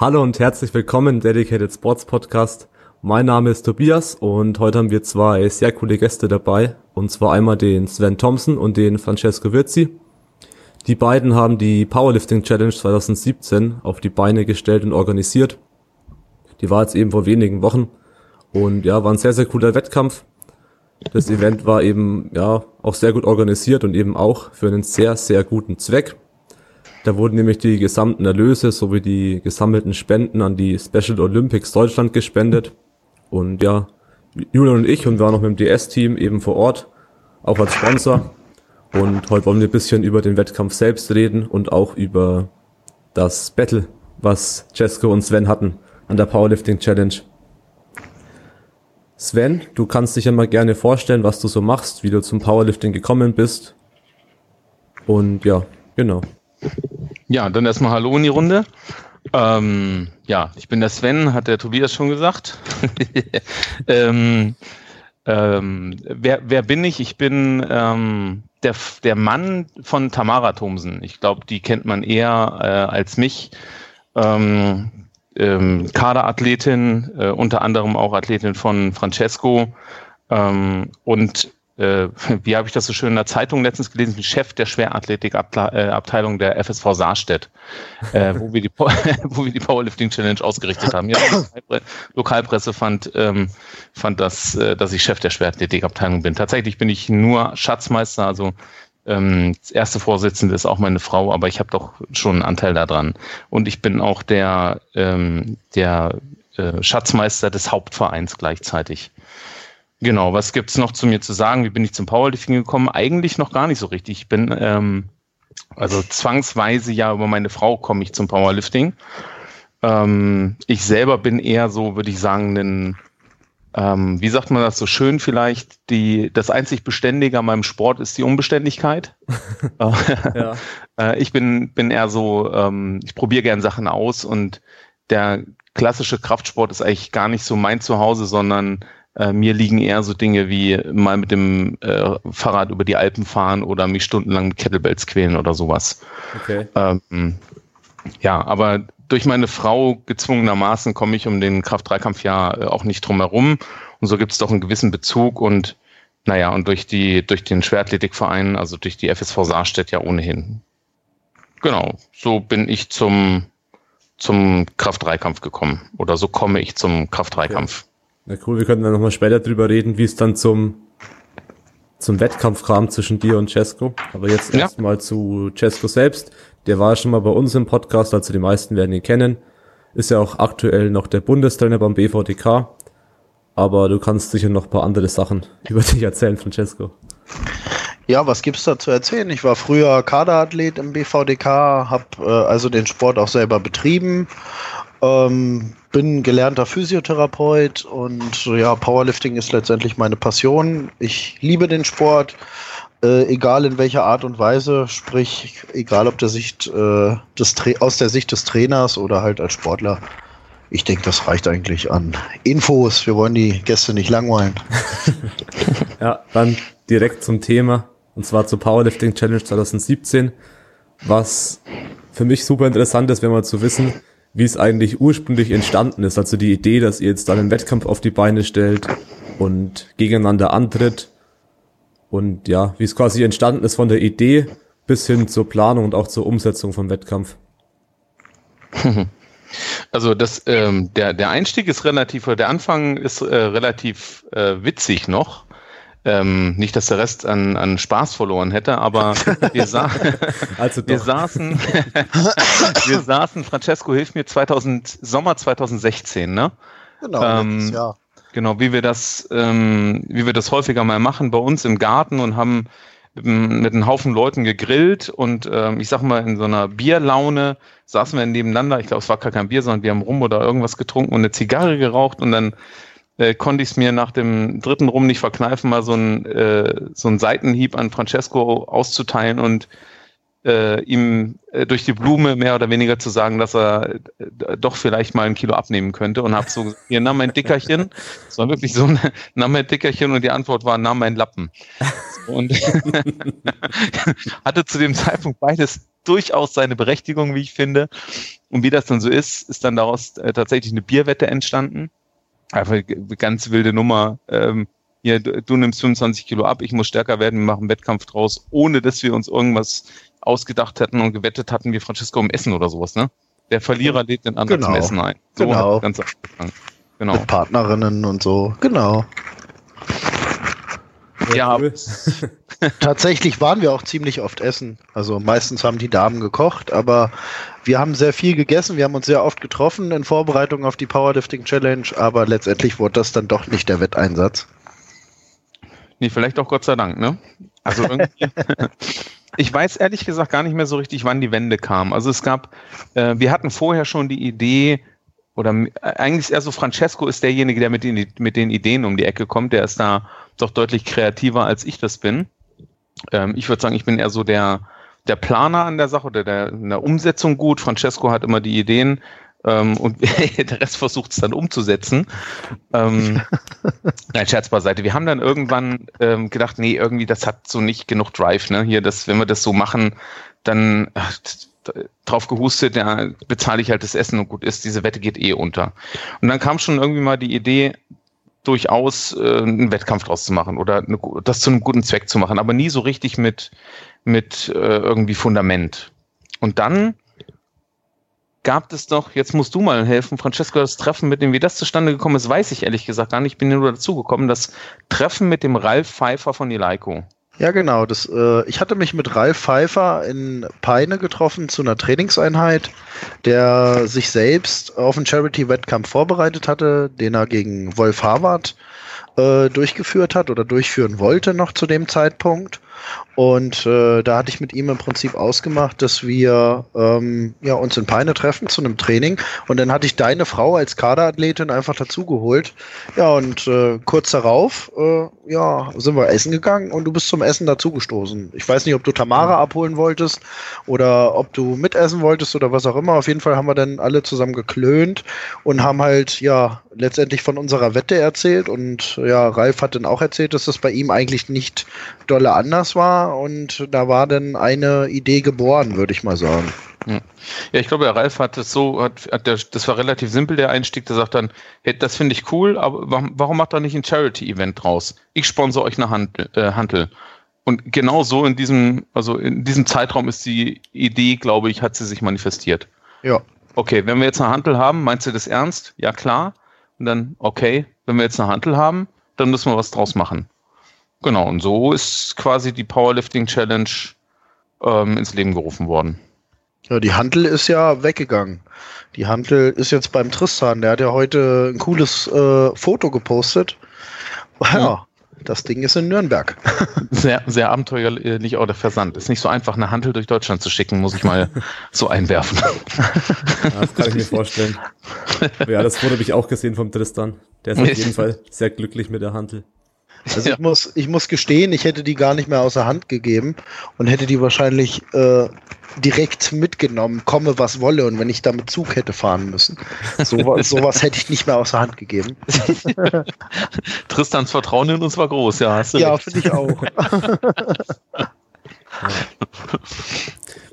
Hallo und herzlich willkommen Dedicated Sports Podcast. Mein Name ist Tobias und heute haben wir zwei sehr coole Gäste dabei. Und zwar einmal den Sven Thompson und den Francesco Virzi. Die beiden haben die Powerlifting Challenge 2017 auf die Beine gestellt und organisiert. Die war jetzt eben vor wenigen Wochen. Und ja, war ein sehr, sehr cooler Wettkampf. Das Event war eben, ja, auch sehr gut organisiert und eben auch für einen sehr, sehr guten Zweck. Da wurden nämlich die gesamten Erlöse sowie die gesammelten Spenden an die Special Olympics Deutschland gespendet. Und ja, Julian und ich und wir waren noch mit dem DS-Team eben vor Ort, auch als Sponsor. Und heute wollen wir ein bisschen über den Wettkampf selbst reden und auch über das Battle, was Cesco und Sven hatten an der Powerlifting Challenge. Sven, du kannst dich ja mal gerne vorstellen, was du so machst, wie du zum Powerlifting gekommen bist. Und ja, genau. Ja, dann erstmal Hallo in die Runde. Ähm, ja, ich bin der Sven, hat der Tobias schon gesagt. ähm, ähm, wer, wer bin ich? Ich bin ähm, der, der Mann von Tamara Thomsen. Ich glaube, die kennt man eher äh, als mich. Ähm, ähm, Kaderathletin, äh, unter anderem auch Athletin von Francesco. Und äh, wie habe ich das so schön in der Zeitung letztens gelesen, Chef der Schwerathletikabteilung der FSV Saarstedt, äh, wo, wir die, wo wir die Powerlifting Challenge ausgerichtet haben. Ja, Lokalpresse fand, ähm, fand das, äh, dass ich Chef der Schwerathletikabteilung bin. Tatsächlich bin ich nur Schatzmeister, also ähm, das erste Vorsitzende ist auch meine Frau, aber ich habe doch schon einen Anteil daran. Und ich bin auch der, ähm, der äh, Schatzmeister des Hauptvereins gleichzeitig. Genau, was gibt's noch zu mir zu sagen? Wie bin ich zum Powerlifting gekommen? Eigentlich noch gar nicht so richtig. Ich bin ähm, also zwangsweise ja über meine Frau komme ich zum Powerlifting. Ähm, ich selber bin eher so, würde ich sagen, ein, ähm, wie sagt man das so schön vielleicht, die, das einzig Beständige an meinem Sport ist die Unbeständigkeit. ja. äh, ich bin, bin eher so, ähm, ich probiere gern Sachen aus und der klassische Kraftsport ist eigentlich gar nicht so mein Zuhause, sondern äh, mir liegen eher so Dinge wie mal mit dem äh, Fahrrad über die Alpen fahren oder mich stundenlang mit Kettlebells quälen oder sowas. Okay. Ähm, ja, aber durch meine Frau gezwungenermaßen komme ich um den Kraft-Dreikampf ja äh, auch nicht drum herum. Und so gibt es doch einen gewissen Bezug und naja, und durch die, durch den Schwertathletikverein, also durch die FSV Saarstedt ja ohnehin. Genau, so bin ich zum, zum Kraft-Dreikampf gekommen. Oder so komme ich zum Kraft-Dreikampf. Okay. Na cool, wir können dann nochmal später drüber reden, wie es dann zum, zum Wettkampf kam zwischen dir und Cesco. Aber jetzt ja. erstmal zu Cesco selbst. Der war schon mal bei uns im Podcast, also die meisten werden ihn kennen. Ist ja auch aktuell noch der Bundestrainer beim BVDK. Aber du kannst sicher noch ein paar andere Sachen über dich erzählen, Francesco. Ja, was gibt's da zu erzählen? Ich war früher Kaderathlet im BVDK, habe äh, also den Sport auch selber betrieben ähm, bin gelernter Physiotherapeut und ja, Powerlifting ist letztendlich meine Passion. Ich liebe den Sport, äh, egal in welcher Art und Weise, sprich, egal ob der Sicht, äh, des aus der Sicht des Trainers oder halt als Sportler. Ich denke, das reicht eigentlich an Infos. Wir wollen die Gäste nicht langweilen. ja, dann direkt zum Thema und zwar zur Powerlifting Challenge 2017. Was für mich super interessant ist, wenn man zu wissen, wie es eigentlich ursprünglich entstanden ist. Also die Idee, dass ihr jetzt dann einen Wettkampf auf die Beine stellt und gegeneinander antritt. Und ja, wie es quasi entstanden ist von der Idee bis hin zur Planung und auch zur Umsetzung vom Wettkampf. Also das, ähm, der, der Einstieg ist relativ, der Anfang ist äh, relativ äh, witzig noch. Ähm, nicht, dass der Rest an, an Spaß verloren hätte, aber wir, sa also wir saßen, wir saßen, Francesco hilft mir 2000, Sommer 2016, ne? Genau, ähm, Jahr. Genau, wie wir das, ähm, wie wir das häufiger mal machen bei uns im Garten und haben mit einem Haufen Leuten gegrillt und ähm, ich sag mal in so einer Bierlaune saßen wir nebeneinander. Ich glaube, es war gar kein Bier, sondern wir haben rum oder irgendwas getrunken und eine Zigarre geraucht und dann äh, konnte ich es mir nach dem dritten Rum nicht verkneifen, mal so ein äh, so Seitenhieb an Francesco auszuteilen und äh, ihm äh, durch die Blume mehr oder weniger zu sagen, dass er äh, doch vielleicht mal ein Kilo abnehmen könnte und habe so gesagt, hier nahm mein Dickerchen. Es war wirklich so, nahm mein Dickerchen und die Antwort war, nahm mein Lappen. Und hatte zu dem Zeitpunkt beides durchaus seine Berechtigung, wie ich finde. Und wie das dann so ist, ist dann daraus äh, tatsächlich eine Bierwette entstanden. Einfach eine ganz wilde Nummer. Ähm, ja, du, du nimmst 25 Kilo ab, ich muss stärker werden, wir machen einen Wettkampf draus, ohne dass wir uns irgendwas ausgedacht hätten und gewettet hatten wie Francesco um Essen oder sowas, ne? Der Verlierer lädt den anderen genau. zum Essen ein. So genau. Ganz genau. Mit Partnerinnen und so. Genau. Ja. Tatsächlich waren wir auch ziemlich oft essen. Also meistens haben die Damen gekocht, aber wir haben sehr viel gegessen. Wir haben uns sehr oft getroffen in Vorbereitung auf die Powerlifting Challenge, aber letztendlich wurde das dann doch nicht der Wetteinsatz. Nee, vielleicht auch Gott sei Dank, ne? Also irgendwie. ich weiß ehrlich gesagt gar nicht mehr so richtig, wann die Wende kam. Also es gab, äh, wir hatten vorher schon die Idee, oder eigentlich ist eher so, Francesco ist derjenige, der mit den, mit den Ideen um die Ecke kommt. Der ist da doch deutlich kreativer, als ich das bin. Ähm, ich würde sagen, ich bin eher so der, der Planer an der Sache oder der in der Umsetzung gut. Francesco hat immer die Ideen ähm, und der Rest versucht es dann umzusetzen. Ähm, nein, Scherz beiseite. Wir haben dann irgendwann ähm, gedacht, nee, irgendwie das hat so nicht genug Drive. Ne? Hier, das, wenn wir das so machen, dann ach, drauf gehustet, ja, bezahle ich halt das Essen und gut ist, diese Wette geht eh unter. Und dann kam schon irgendwie mal die Idee, durchaus äh, einen Wettkampf draus zu machen oder eine, das zu einem guten Zweck zu machen, aber nie so richtig mit, mit äh, irgendwie Fundament. Und dann gab es doch, jetzt musst du mal helfen, Francesco, das Treffen mit dem, wie das zustande gekommen ist, weiß ich ehrlich gesagt gar nicht. Ich bin nur dazu gekommen, das Treffen mit dem Ralf Pfeiffer von Eleiko. Ja, genau. Das, äh, ich hatte mich mit Ralf Pfeiffer in Peine getroffen zu einer Trainingseinheit, der sich selbst auf einen Charity-Wettkampf vorbereitet hatte, den er gegen Wolf Harvard äh, durchgeführt hat oder durchführen wollte noch zu dem Zeitpunkt. Und äh, da hatte ich mit ihm im Prinzip ausgemacht, dass wir ähm, ja, uns in Peine treffen zu einem Training. Und dann hatte ich deine Frau als Kaderathletin einfach dazugeholt. Ja, und äh, kurz darauf äh, ja, sind wir essen gegangen und du bist zum Essen dazugestoßen. Ich weiß nicht, ob du Tamara abholen wolltest oder ob du mitessen wolltest oder was auch immer. Auf jeden Fall haben wir dann alle zusammen geklönt und haben halt ja letztendlich von unserer Wette erzählt. Und ja, Ralf hat dann auch erzählt, dass das bei ihm eigentlich nicht dolle anders war und da war dann eine Idee geboren, würde ich mal sagen. Ja. ich glaube, der Ralf hat das so, hat, hat der, das war relativ simpel, der Einstieg, der sagt dann, hey, das finde ich cool, aber warum macht er nicht ein Charity-Event draus? Ich sponsor euch eine Handel. Äh, Handel. Und genau so in diesem, also in diesem Zeitraum ist die Idee, glaube ich, hat sie sich manifestiert. Ja. Okay, wenn wir jetzt eine Handel haben, meinst du das ernst? Ja, klar. Und dann, okay, wenn wir jetzt eine Handel haben, dann müssen wir was draus machen. Genau, und so ist quasi die Powerlifting Challenge ähm, ins Leben gerufen worden. Ja, die Handel ist ja weggegangen. Die Handel ist jetzt beim Tristan. Der hat ja heute ein cooles äh, Foto gepostet. Ja, ja, das Ding ist in Nürnberg. Sehr, sehr abenteuerlich auch der Versand. Ist nicht so einfach, eine Handel durch Deutschland zu schicken, muss ich mal so einwerfen. Ja, das kann ich mir vorstellen. Ja, das Foto habe ich auch gesehen vom Tristan. Der ist auf jeden Fall sehr glücklich mit der Handel. Also ja. ich muss, ich muss gestehen, ich hätte die gar nicht mehr außer Hand gegeben und hätte die wahrscheinlich äh, direkt mitgenommen, komme was wolle und wenn ich damit Zug hätte fahren müssen. So, sowas hätte ich nicht mehr außer Hand gegeben. Tristans Vertrauen in uns war groß, ja. Hast du ja, finde ich auch.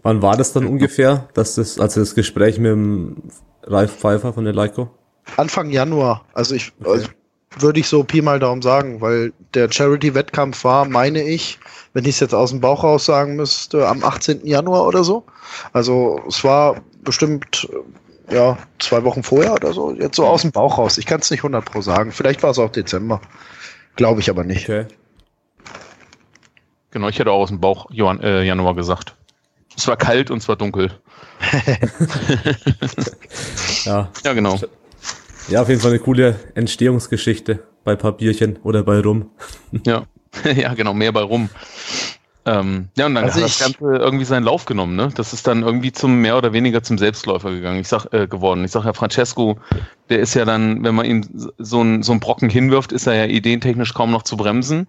Wann war das dann ungefähr, dass das, also das Gespräch mit dem Ralf Pfeiffer von der Leico? Anfang Januar. Also ich, okay. also würde ich so Pi mal Daumen sagen, weil der Charity-Wettkampf war, meine ich, wenn ich es jetzt aus dem Bauch raus sagen müsste, am 18. Januar oder so. Also es war bestimmt ja zwei Wochen vorher oder so, jetzt so aus dem Bauch raus. Ich kann es nicht 100 pro sagen. Vielleicht war es auch Dezember. Glaube ich aber nicht. Okay. Genau, ich hätte auch aus dem Bauch Johann, äh, Januar gesagt. Es war kalt und es war dunkel. ja. ja, genau. Ja, auf jeden Fall eine coole Entstehungsgeschichte bei Papierchen oder bei Rum. Ja, ja genau, mehr bei Rum. Ähm, ja, und dann also hat das Ganze irgendwie seinen Lauf genommen, ne? Das ist dann irgendwie zum mehr oder weniger zum Selbstläufer gegangen. Ich sag äh, geworden. Ich sag Herr Francesco, der ist ja dann, wenn man ihn so ein so ein Brocken hinwirft, ist er ja ideentechnisch kaum noch zu bremsen.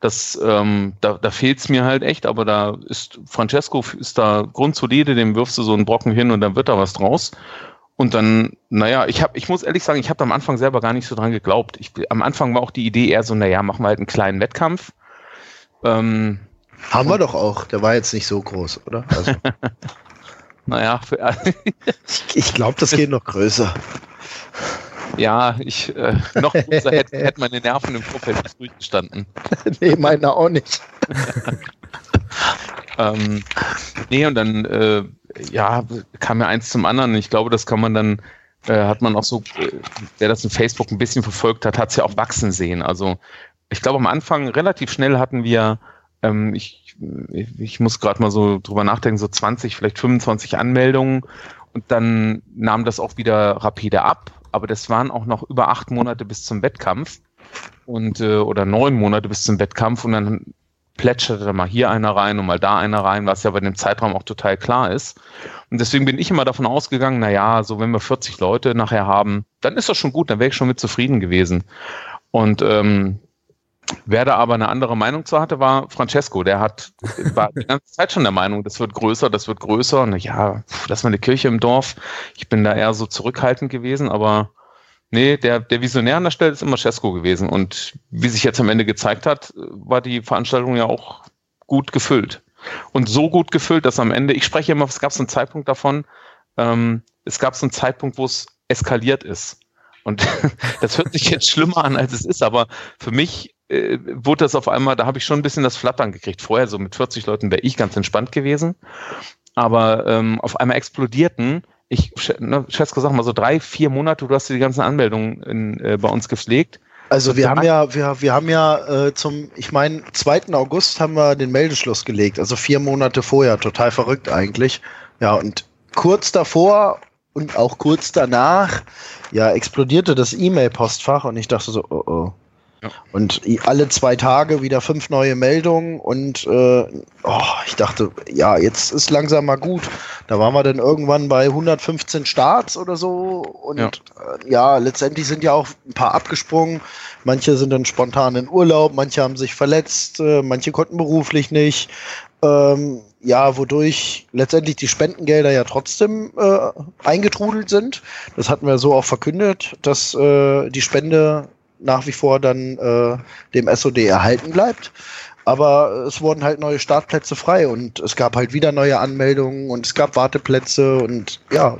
Das, ähm, da, da fehlt's mir halt echt, aber da ist Francesco ist da grundsolide, dem wirfst du so einen Brocken hin und dann wird da was draus. Und dann, naja, ich habe, ich muss ehrlich sagen, ich habe am Anfang selber gar nicht so dran geglaubt. Ich, am Anfang war auch die Idee eher so, naja, machen wir halt einen kleinen Wettkampf. Ähm, Haben wir doch auch. Der war jetzt nicht so groß, oder? Also. naja, für, ich, ich glaube, das geht noch größer. Ja, ich äh, noch größer hätte, hätte meine Nerven im Vorfeld nicht durchgestanden. nee, meine auch nicht. ähm, nee, und dann äh, ja, kam ja eins zum anderen. Ich glaube, das kann man dann, äh, hat man auch so, äh, wer das in Facebook ein bisschen verfolgt hat, hat es ja auch wachsen sehen. Also ich glaube, am Anfang relativ schnell hatten wir, ähm, ich, ich muss gerade mal so drüber nachdenken, so 20, vielleicht 25 Anmeldungen und dann nahm das auch wieder rapide ab. Aber das waren auch noch über acht Monate bis zum Wettkampf und äh, oder neun Monate bis zum Wettkampf und dann plätscherte mal hier einer rein und mal da einer rein, was ja bei dem Zeitraum auch total klar ist. Und deswegen bin ich immer davon ausgegangen, na ja, so wenn wir 40 Leute nachher haben, dann ist das schon gut, dann wäre ich schon mit zufrieden gewesen. Und ähm, Wer da aber eine andere Meinung zu hatte, war Francesco. Der hat, war die ganze Zeit schon der Meinung, das wird größer, das wird größer. Und ja, das war eine Kirche im Dorf. Ich bin da eher so zurückhaltend gewesen, aber Nee, der, der Visionär an der Stelle ist immer Cesco gewesen. Und wie sich jetzt am Ende gezeigt hat, war die Veranstaltung ja auch gut gefüllt. Und so gut gefüllt, dass am Ende, ich spreche immer, es gab so einen Zeitpunkt davon, ähm, es gab so einen Zeitpunkt, wo es eskaliert ist. Und das hört sich jetzt schlimmer an, als es ist, aber für mich äh, wurde das auf einmal, da habe ich schon ein bisschen das Flattern gekriegt. Vorher so mit 40 Leuten wäre ich ganz entspannt gewesen. Aber ähm, auf einmal explodierten ich ne, schätze sag mal so drei, vier Monate, du hast die ganzen Anmeldungen in, äh, bei uns gepflegt. Also wir haben ja, wir, wir haben ja äh, zum, ich meine, 2. August haben wir den Meldeschluss gelegt, also vier Monate vorher, total verrückt eigentlich. Ja, und kurz davor und auch kurz danach, ja, explodierte das E-Mail-Postfach und ich dachte so, oh oh. Und alle zwei Tage wieder fünf neue Meldungen und äh, oh, ich dachte, ja, jetzt ist langsam mal gut. Da waren wir dann irgendwann bei 115 Starts oder so und ja, äh, ja letztendlich sind ja auch ein paar abgesprungen. Manche sind dann spontan in Urlaub, manche haben sich verletzt, äh, manche konnten beruflich nicht. Ähm, ja, wodurch letztendlich die Spendengelder ja trotzdem äh, eingetrudelt sind. Das hatten wir so auch verkündet, dass äh, die Spende nach wie vor dann äh, dem SOD erhalten bleibt. Aber es wurden halt neue Startplätze frei und es gab halt wieder neue Anmeldungen und es gab Warteplätze und ja,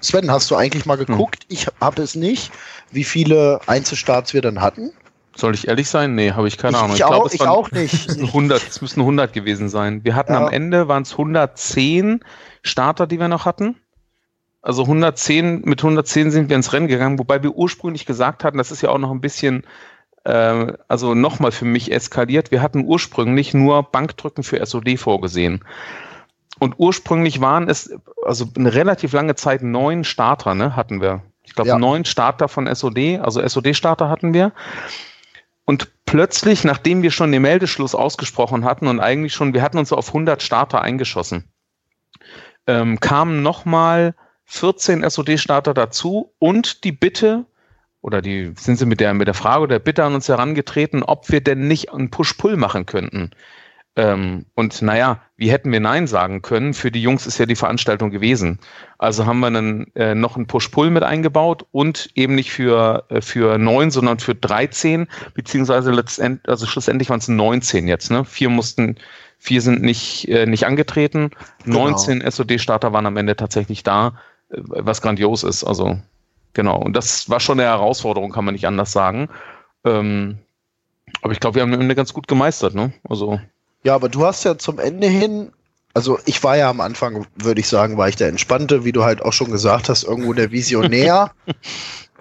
Sven, hast du eigentlich mal geguckt? Hm. Ich habe es nicht, wie viele Einzelstarts wir dann hatten. Soll ich ehrlich sein? Nee, habe ich keine ich, Ahnung. Ich, ich glaube, es auch nicht. 100, es müssen 100 gewesen sein. Wir hatten ja. am Ende, waren es 110 Starter, die wir noch hatten. Also 110, mit 110 sind wir ins Rennen gegangen, wobei wir ursprünglich gesagt hatten, das ist ja auch noch ein bisschen, äh, also nochmal für mich eskaliert. Wir hatten ursprünglich nur Bankdrücken für SOD vorgesehen. Und ursprünglich waren es, also eine relativ lange Zeit neun Starter, ne, hatten wir. Ich glaube, ja. neun Starter von SOD, also SOD-Starter hatten wir. Und plötzlich, nachdem wir schon den Meldeschluss ausgesprochen hatten und eigentlich schon, wir hatten uns auf 100 Starter eingeschossen, ähm, kamen nochmal 14 SOD-Starter dazu und die Bitte, oder die sind sie mit der, mit der Frage oder der Bitte an uns herangetreten, ob wir denn nicht einen Push-Pull machen könnten. Ähm, und naja, wie hätten wir Nein sagen können? Für die Jungs ist ja die Veranstaltung gewesen. Also haben wir dann äh, noch einen Push-Pull mit eingebaut und eben nicht für, äh, für neun, sondern für 13, beziehungsweise letztendlich, also schlussendlich waren es 19 jetzt, ne? Vier mussten, vier sind nicht, äh, nicht angetreten. Genau. 19 SOD-Starter waren am Ende tatsächlich da was grandios ist. Also genau. Und das war schon eine Herausforderung, kann man nicht anders sagen. Ähm, aber ich glaube, wir haben eine ganz gut gemeistert, ne? Also. Ja, aber du hast ja zum Ende hin, also ich war ja am Anfang, würde ich sagen, war ich der Entspannte, wie du halt auch schon gesagt hast, irgendwo der Visionär.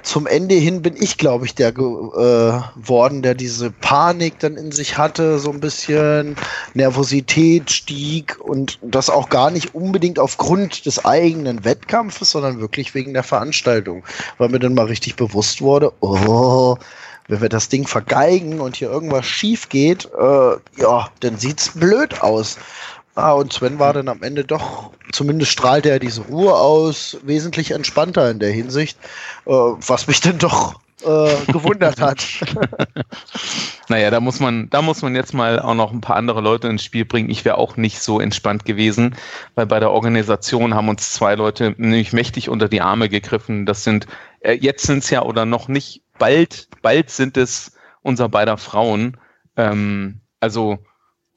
Zum Ende hin bin ich, glaube ich, der geworden, äh, der diese Panik dann in sich hatte, so ein bisschen Nervosität stieg und das auch gar nicht unbedingt aufgrund des eigenen Wettkampfes, sondern wirklich wegen der Veranstaltung, weil mir dann mal richtig bewusst wurde, oh, wenn wir das Ding vergeigen und hier irgendwas schief geht, äh, ja, dann sieht's blöd aus. Ah, und Sven war dann am Ende doch, zumindest strahlte er diese Ruhe aus, wesentlich entspannter in der Hinsicht, äh, was mich dann doch äh, gewundert hat. naja, da muss man, da muss man jetzt mal auch noch ein paar andere Leute ins Spiel bringen. Ich wäre auch nicht so entspannt gewesen, weil bei der Organisation haben uns zwei Leute nämlich mächtig unter die Arme gegriffen. Das sind, äh, jetzt sind es ja oder noch nicht, bald, bald sind es unser beider Frauen. Ähm, also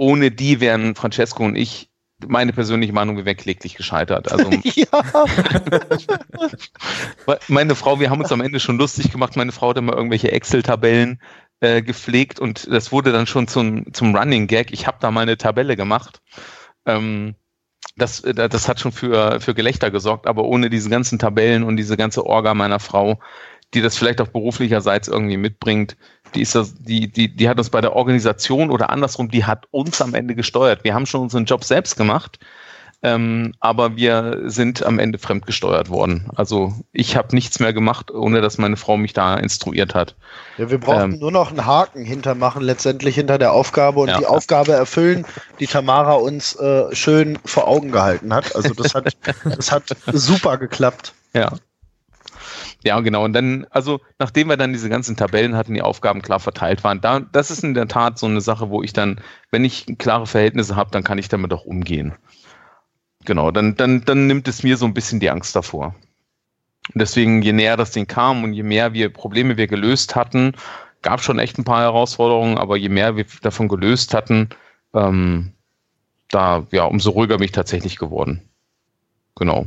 ohne die wären Francesco und ich meine persönliche Meinung, wir wären kläglich gescheitert. Also, meine Frau, wir haben uns am Ende schon lustig gemacht. Meine Frau hat immer irgendwelche Excel-Tabellen äh, gepflegt und das wurde dann schon zum, zum Running Gag. Ich habe da mal eine Tabelle gemacht. Ähm, das, äh, das hat schon für, für Gelächter gesorgt, aber ohne diese ganzen Tabellen und diese ganze Orga meiner Frau, die das vielleicht auch beruflicherseits irgendwie mitbringt, die ist das, die, die, die hat uns bei der Organisation oder andersrum, die hat uns am Ende gesteuert. Wir haben schon unseren Job selbst gemacht, ähm, aber wir sind am Ende fremdgesteuert worden. Also ich habe nichts mehr gemacht, ohne dass meine Frau mich da instruiert hat. Ja, wir brauchen ähm, nur noch einen Haken hintermachen, letztendlich hinter der Aufgabe und ja. die Aufgabe erfüllen, die Tamara uns äh, schön vor Augen gehalten hat. Also das hat, das hat super geklappt. Ja. Ja, genau. Und dann, also nachdem wir dann diese ganzen Tabellen hatten, die Aufgaben klar verteilt waren, da, das ist in der Tat so eine Sache, wo ich dann, wenn ich klare Verhältnisse habe, dann kann ich damit auch umgehen. Genau, dann, dann, dann nimmt es mir so ein bisschen die Angst davor. Und deswegen, je näher das Ding kam und je mehr wir Probleme wir gelöst hatten, gab schon echt ein paar Herausforderungen, aber je mehr wir davon gelöst hatten, ähm, da, ja, umso ruhiger bin ich tatsächlich geworden. Genau.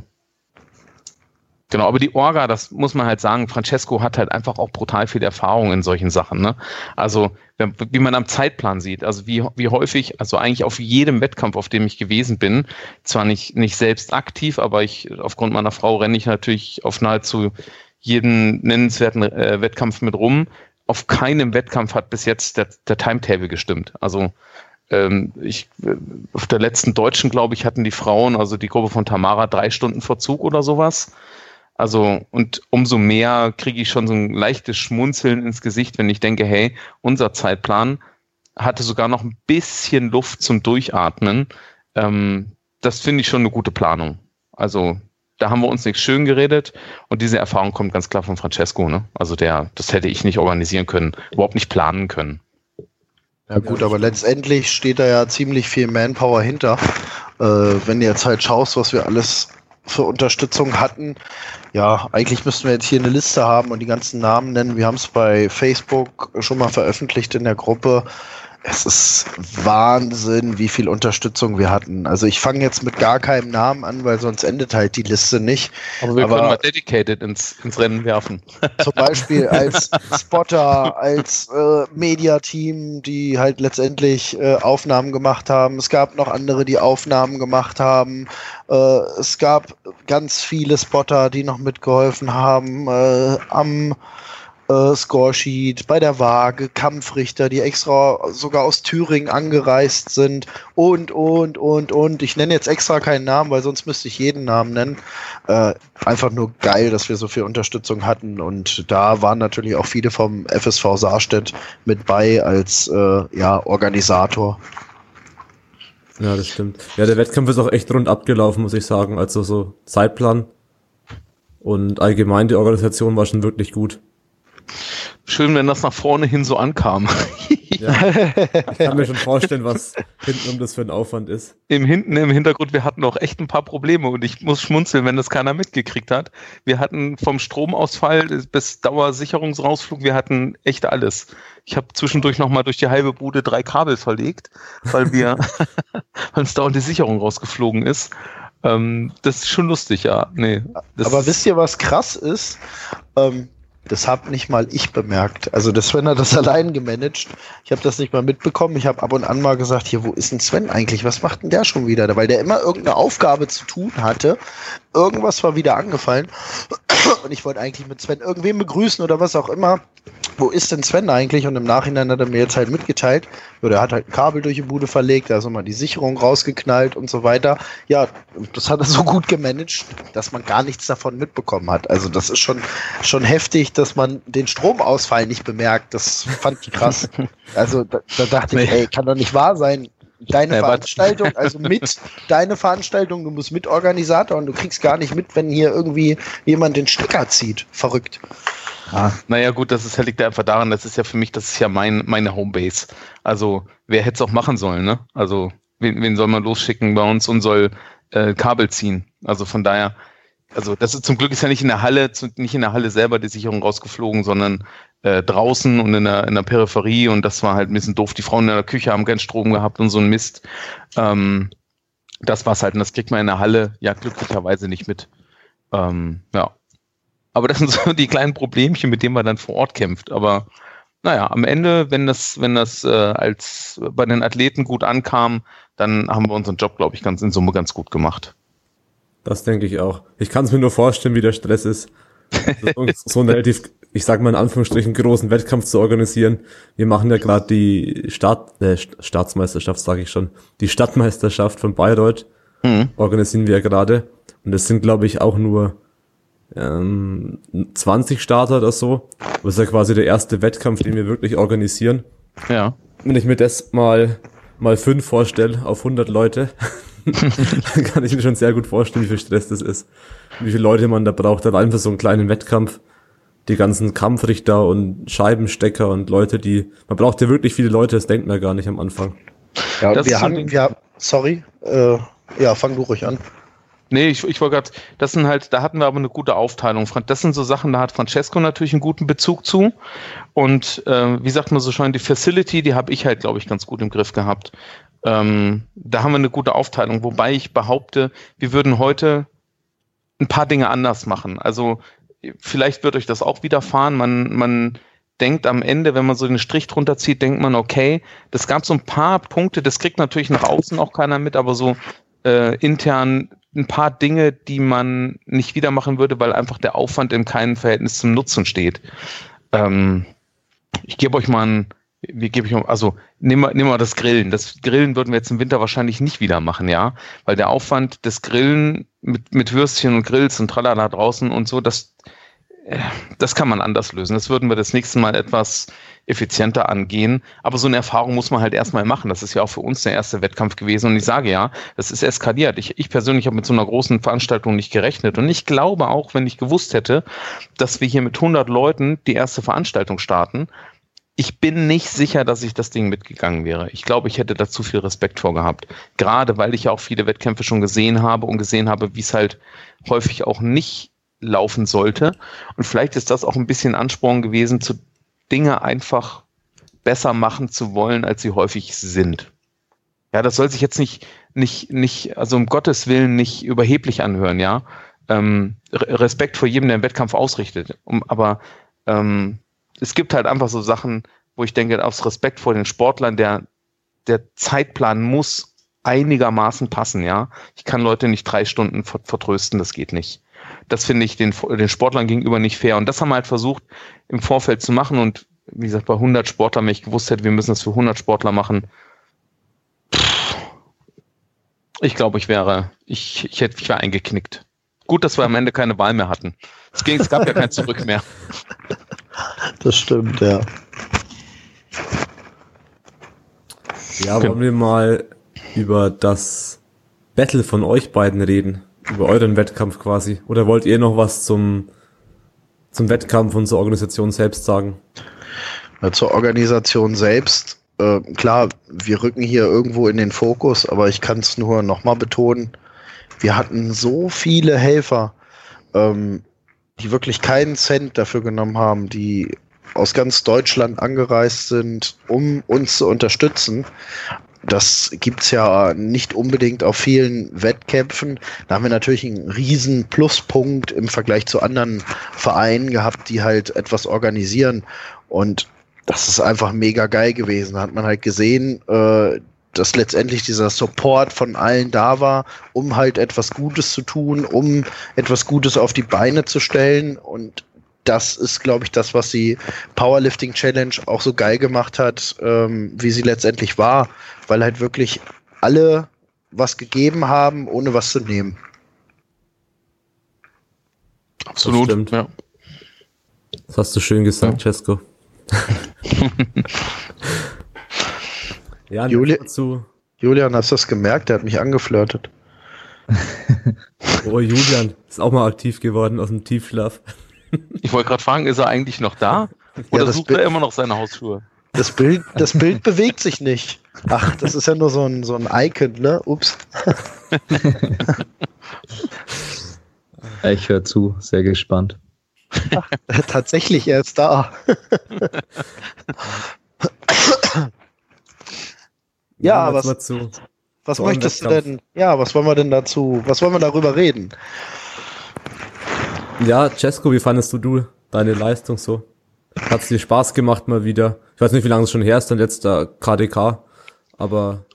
Genau, aber die Orga, das muss man halt sagen, Francesco hat halt einfach auch brutal viel Erfahrung in solchen Sachen. Ne? Also wie man am Zeitplan sieht, also wie, wie häufig, also eigentlich auf jedem Wettkampf, auf dem ich gewesen bin, zwar nicht, nicht selbst aktiv, aber ich aufgrund meiner Frau renne ich natürlich auf nahezu jeden nennenswerten äh, Wettkampf mit rum. Auf keinem Wettkampf hat bis jetzt der, der Timetable gestimmt. Also ähm, ich, äh, auf der letzten Deutschen, glaube ich, hatten die Frauen, also die Gruppe von Tamara, drei Stunden Verzug oder sowas. Also, und umso mehr kriege ich schon so ein leichtes Schmunzeln ins Gesicht, wenn ich denke, hey, unser Zeitplan hatte sogar noch ein bisschen Luft zum Durchatmen. Ähm, das finde ich schon eine gute Planung. Also, da haben wir uns nichts schön geredet und diese Erfahrung kommt ganz klar von Francesco. Ne? Also, der, das hätte ich nicht organisieren können, überhaupt nicht planen können. Ja gut, aber letztendlich steht da ja ziemlich viel Manpower hinter. Äh, wenn du jetzt halt schaust, was wir alles für Unterstützung hatten. Ja, eigentlich müssten wir jetzt hier eine Liste haben und die ganzen Namen nennen. Wir haben es bei Facebook schon mal veröffentlicht in der Gruppe es ist Wahnsinn, wie viel Unterstützung wir hatten. Also ich fange jetzt mit gar keinem Namen an, weil sonst endet halt die Liste nicht. Aber wir Aber können mal Dedicated ins, ins Rennen werfen. Zum Beispiel als Spotter, als äh, Mediateam, die halt letztendlich äh, Aufnahmen gemacht haben. Es gab noch andere, die Aufnahmen gemacht haben. Äh, es gab ganz viele Spotter, die noch mitgeholfen haben. Äh, am äh, Scoresheet, bei der Waage, Kampfrichter, die extra sogar aus Thüringen angereist sind und, und, und, und. Ich nenne jetzt extra keinen Namen, weil sonst müsste ich jeden Namen nennen. Äh, einfach nur geil, dass wir so viel Unterstützung hatten und da waren natürlich auch viele vom FSV Saarstedt mit bei als äh, ja, Organisator. Ja, das stimmt. Ja, der Wettkampf ist auch echt rund abgelaufen, muss ich sagen. Also so Zeitplan und allgemein die Organisation war schon wirklich gut. Schön, wenn das nach vorne hin so ankam. Ja. Ich kann mir schon vorstellen, was hinten um das für ein Aufwand ist. Im hinten im Hintergrund, wir hatten auch echt ein paar Probleme und ich muss schmunzeln, wenn das keiner mitgekriegt hat. Wir hatten vom Stromausfall bis Dauersicherungsrausflug, wir hatten echt alles. Ich habe zwischendurch nochmal durch die halbe Bude drei Kabel verlegt, weil wir, weil uns dauernd die Sicherung rausgeflogen ist. Ähm, das ist schon lustig, ja. Nee, Aber wisst ihr, was krass ist? Ähm, das habe nicht mal ich bemerkt. Also der Sven hat das allein gemanagt. Ich habe das nicht mal mitbekommen. Ich habe ab und an mal gesagt, hier, wo ist denn Sven eigentlich? Was macht denn der schon wieder? Weil der immer irgendeine Aufgabe zu tun hatte. Irgendwas war wieder angefallen. Und ich wollte eigentlich mit Sven irgendwen begrüßen oder was auch immer wo ist denn Sven eigentlich? Und im Nachhinein hat er mir jetzt halt mitgeteilt, oder er hat halt ein Kabel durch die Bude verlegt, da ist nochmal die Sicherung rausgeknallt und so weiter. Ja, das hat er so gut gemanagt, dass man gar nichts davon mitbekommen hat. Also das ist schon, schon heftig, dass man den Stromausfall nicht bemerkt. Das fand ich krass. Also da, da dachte ich, ey, kann doch nicht wahr sein. Deine ja, Veranstaltung, also mit deine Veranstaltung, du musst Mitorganisator und du kriegst gar nicht mit, wenn hier irgendwie jemand den Stecker zieht. Verrückt. Ah, naja, gut, das ist, liegt einfach daran, das ist ja für mich, das ist ja mein, meine Homebase. Also, wer hätte es auch machen sollen, ne? Also, wen, wen soll man losschicken bei uns und soll äh, Kabel ziehen? Also von daher, Also das ist zum Glück ist ja nicht in der Halle, nicht in der Halle selber die Sicherung rausgeflogen, sondern äh, draußen und in der, in der Peripherie und das war halt ein bisschen doof. Die Frauen in der Küche haben keinen Strom gehabt und so ein Mist. Ähm, das war's halt und das kriegt man in der Halle ja glücklicherweise nicht mit. Ähm, ja. Aber das sind so die kleinen Problemchen, mit denen man dann vor Ort kämpft. Aber naja, am Ende, wenn das, wenn das äh, als bei den Athleten gut ankam, dann haben wir unseren Job, glaube ich, ganz in Summe ganz gut gemacht. Das denke ich auch. Ich kann es mir nur vorstellen, wie der Stress ist. so, einen relativ, ich sag mal in Anführungsstrichen, großen Wettkampf zu organisieren. Wir machen ja gerade die Staat, äh, Staatsmeisterschaft, sage ich schon, die Stadtmeisterschaft von Bayreuth mhm. organisieren wir ja gerade. Und das sind, glaube ich, auch nur ähm, 20 Starter oder so. Das ist ja quasi der erste Wettkampf, den wir wirklich organisieren. Ja. Wenn ich mir das mal mal fünf vorstelle auf 100 Leute, dann kann ich mir schon sehr gut vorstellen, wie viel Stress das ist. Wie viele Leute man da braucht, allein für so einen kleinen Wettkampf. Die ganzen Kampfrichter und Scheibenstecker und Leute, die, man braucht ja wirklich viele Leute, das denkt man gar nicht am Anfang. Ja, das wir haben, wir, sorry, äh, ja, fang du ruhig an. Nee, ich, ich wollte gerade, das sind halt, da hatten wir aber eine gute Aufteilung. Das sind so Sachen, da hat Francesco natürlich einen guten Bezug zu. Und äh, wie sagt man so schon, die Facility, die habe ich halt, glaube ich, ganz gut im Griff gehabt. Ähm, da haben wir eine gute Aufteilung, wobei ich behaupte, wir würden heute ein paar Dinge anders machen. Also vielleicht wird euch das auch widerfahren. Man, man denkt am Ende, wenn man so den Strich drunter zieht, denkt man, okay, das gab so ein paar Punkte, das kriegt natürlich nach außen auch keiner mit, aber so äh, intern ein paar Dinge, die man nicht wieder machen würde, weil einfach der Aufwand in keinem Verhältnis zum Nutzen steht. Ähm, ich gebe euch mal ein, wie gebe ich, also nehmen wir, nehmen wir das Grillen. Das Grillen würden wir jetzt im Winter wahrscheinlich nicht wieder machen, ja, weil der Aufwand des Grillen mit, mit Würstchen und Grills und tralala draußen und so, das, äh, das kann man anders lösen. Das würden wir das nächste Mal etwas effizienter angehen. Aber so eine Erfahrung muss man halt erstmal machen. Das ist ja auch für uns der erste Wettkampf gewesen. Und ich sage ja, das ist eskaliert. Ich, ich persönlich habe mit so einer großen Veranstaltung nicht gerechnet. Und ich glaube auch, wenn ich gewusst hätte, dass wir hier mit 100 Leuten die erste Veranstaltung starten, ich bin nicht sicher, dass ich das Ding mitgegangen wäre. Ich glaube, ich hätte da zu viel Respekt vorgehabt. Gerade weil ich ja auch viele Wettkämpfe schon gesehen habe und gesehen habe, wie es halt häufig auch nicht laufen sollte. Und vielleicht ist das auch ein bisschen Ansporn gewesen, zu Dinge einfach besser machen zu wollen, als sie häufig sind. Ja, das soll sich jetzt nicht, nicht, nicht, also um Gottes Willen nicht überheblich anhören, ja. Ähm, Respekt vor jedem, der einen Wettkampf ausrichtet. Um, aber ähm, es gibt halt einfach so Sachen, wo ich denke, aus Respekt vor den Sportlern, der, der Zeitplan muss einigermaßen passen, ja. Ich kann Leute nicht drei Stunden vertrösten, das geht nicht. Das finde ich den, den Sportlern gegenüber nicht fair. Und das haben wir halt versucht im Vorfeld zu machen. Und wie gesagt, bei 100 Sportlern, wenn ich gewusst hätte, wir müssen das für 100 Sportler machen, ich glaube, ich wäre, ich, ich hätte, ich wäre eingeknickt. Gut, dass wir am Ende keine Wahl mehr hatten. Es, ging, es gab ja kein Zurück mehr. Das stimmt, ja. Ja, wollen wir mal über das Battle von euch beiden reden? über euren Wettkampf quasi? Oder wollt ihr noch was zum, zum Wettkampf und zur Organisation selbst sagen? Ja, zur Organisation selbst, äh, klar, wir rücken hier irgendwo in den Fokus, aber ich kann es nur nochmal betonen, wir hatten so viele Helfer, ähm, die wirklich keinen Cent dafür genommen haben, die aus ganz Deutschland angereist sind, um uns zu unterstützen das gibt's ja nicht unbedingt auf vielen Wettkämpfen. Da haben wir natürlich einen riesen Pluspunkt im Vergleich zu anderen Vereinen gehabt, die halt etwas organisieren. Und das ist einfach mega geil gewesen. Da hat man halt gesehen, äh, dass letztendlich dieser Support von allen da war, um halt etwas Gutes zu tun, um etwas Gutes auf die Beine zu stellen. Und das ist, glaube ich, das, was die Powerlifting Challenge auch so geil gemacht hat, ähm, wie sie letztendlich war, weil halt wirklich alle was gegeben haben, ohne was zu nehmen. Absolut, das ja. Das hast du schön gesagt, ja. Cesco. ja, Juli dazu. Julian, hast du das gemerkt? Der hat mich angeflirtet. oh, Julian ist auch mal aktiv geworden aus dem Tiefschlaf. Ich wollte gerade fragen, ist er eigentlich noch da? Oder ja, sucht Bild, er immer noch seine Hausschuhe? Das Bild, das Bild bewegt sich nicht. Ach, das ist ja nur so ein, so ein Icon, ne? Ups. Ich höre zu, sehr gespannt. Ach, tatsächlich, er ist da. ja, was, was möchtest du denn? Ja, was wollen wir denn dazu? Was wollen wir darüber reden? Ja, Cesco, wie fandest du, du deine Leistung so? Hat es dir Spaß gemacht mal wieder? Ich weiß nicht, wie lange es schon her ist, dein letzter KDK, aber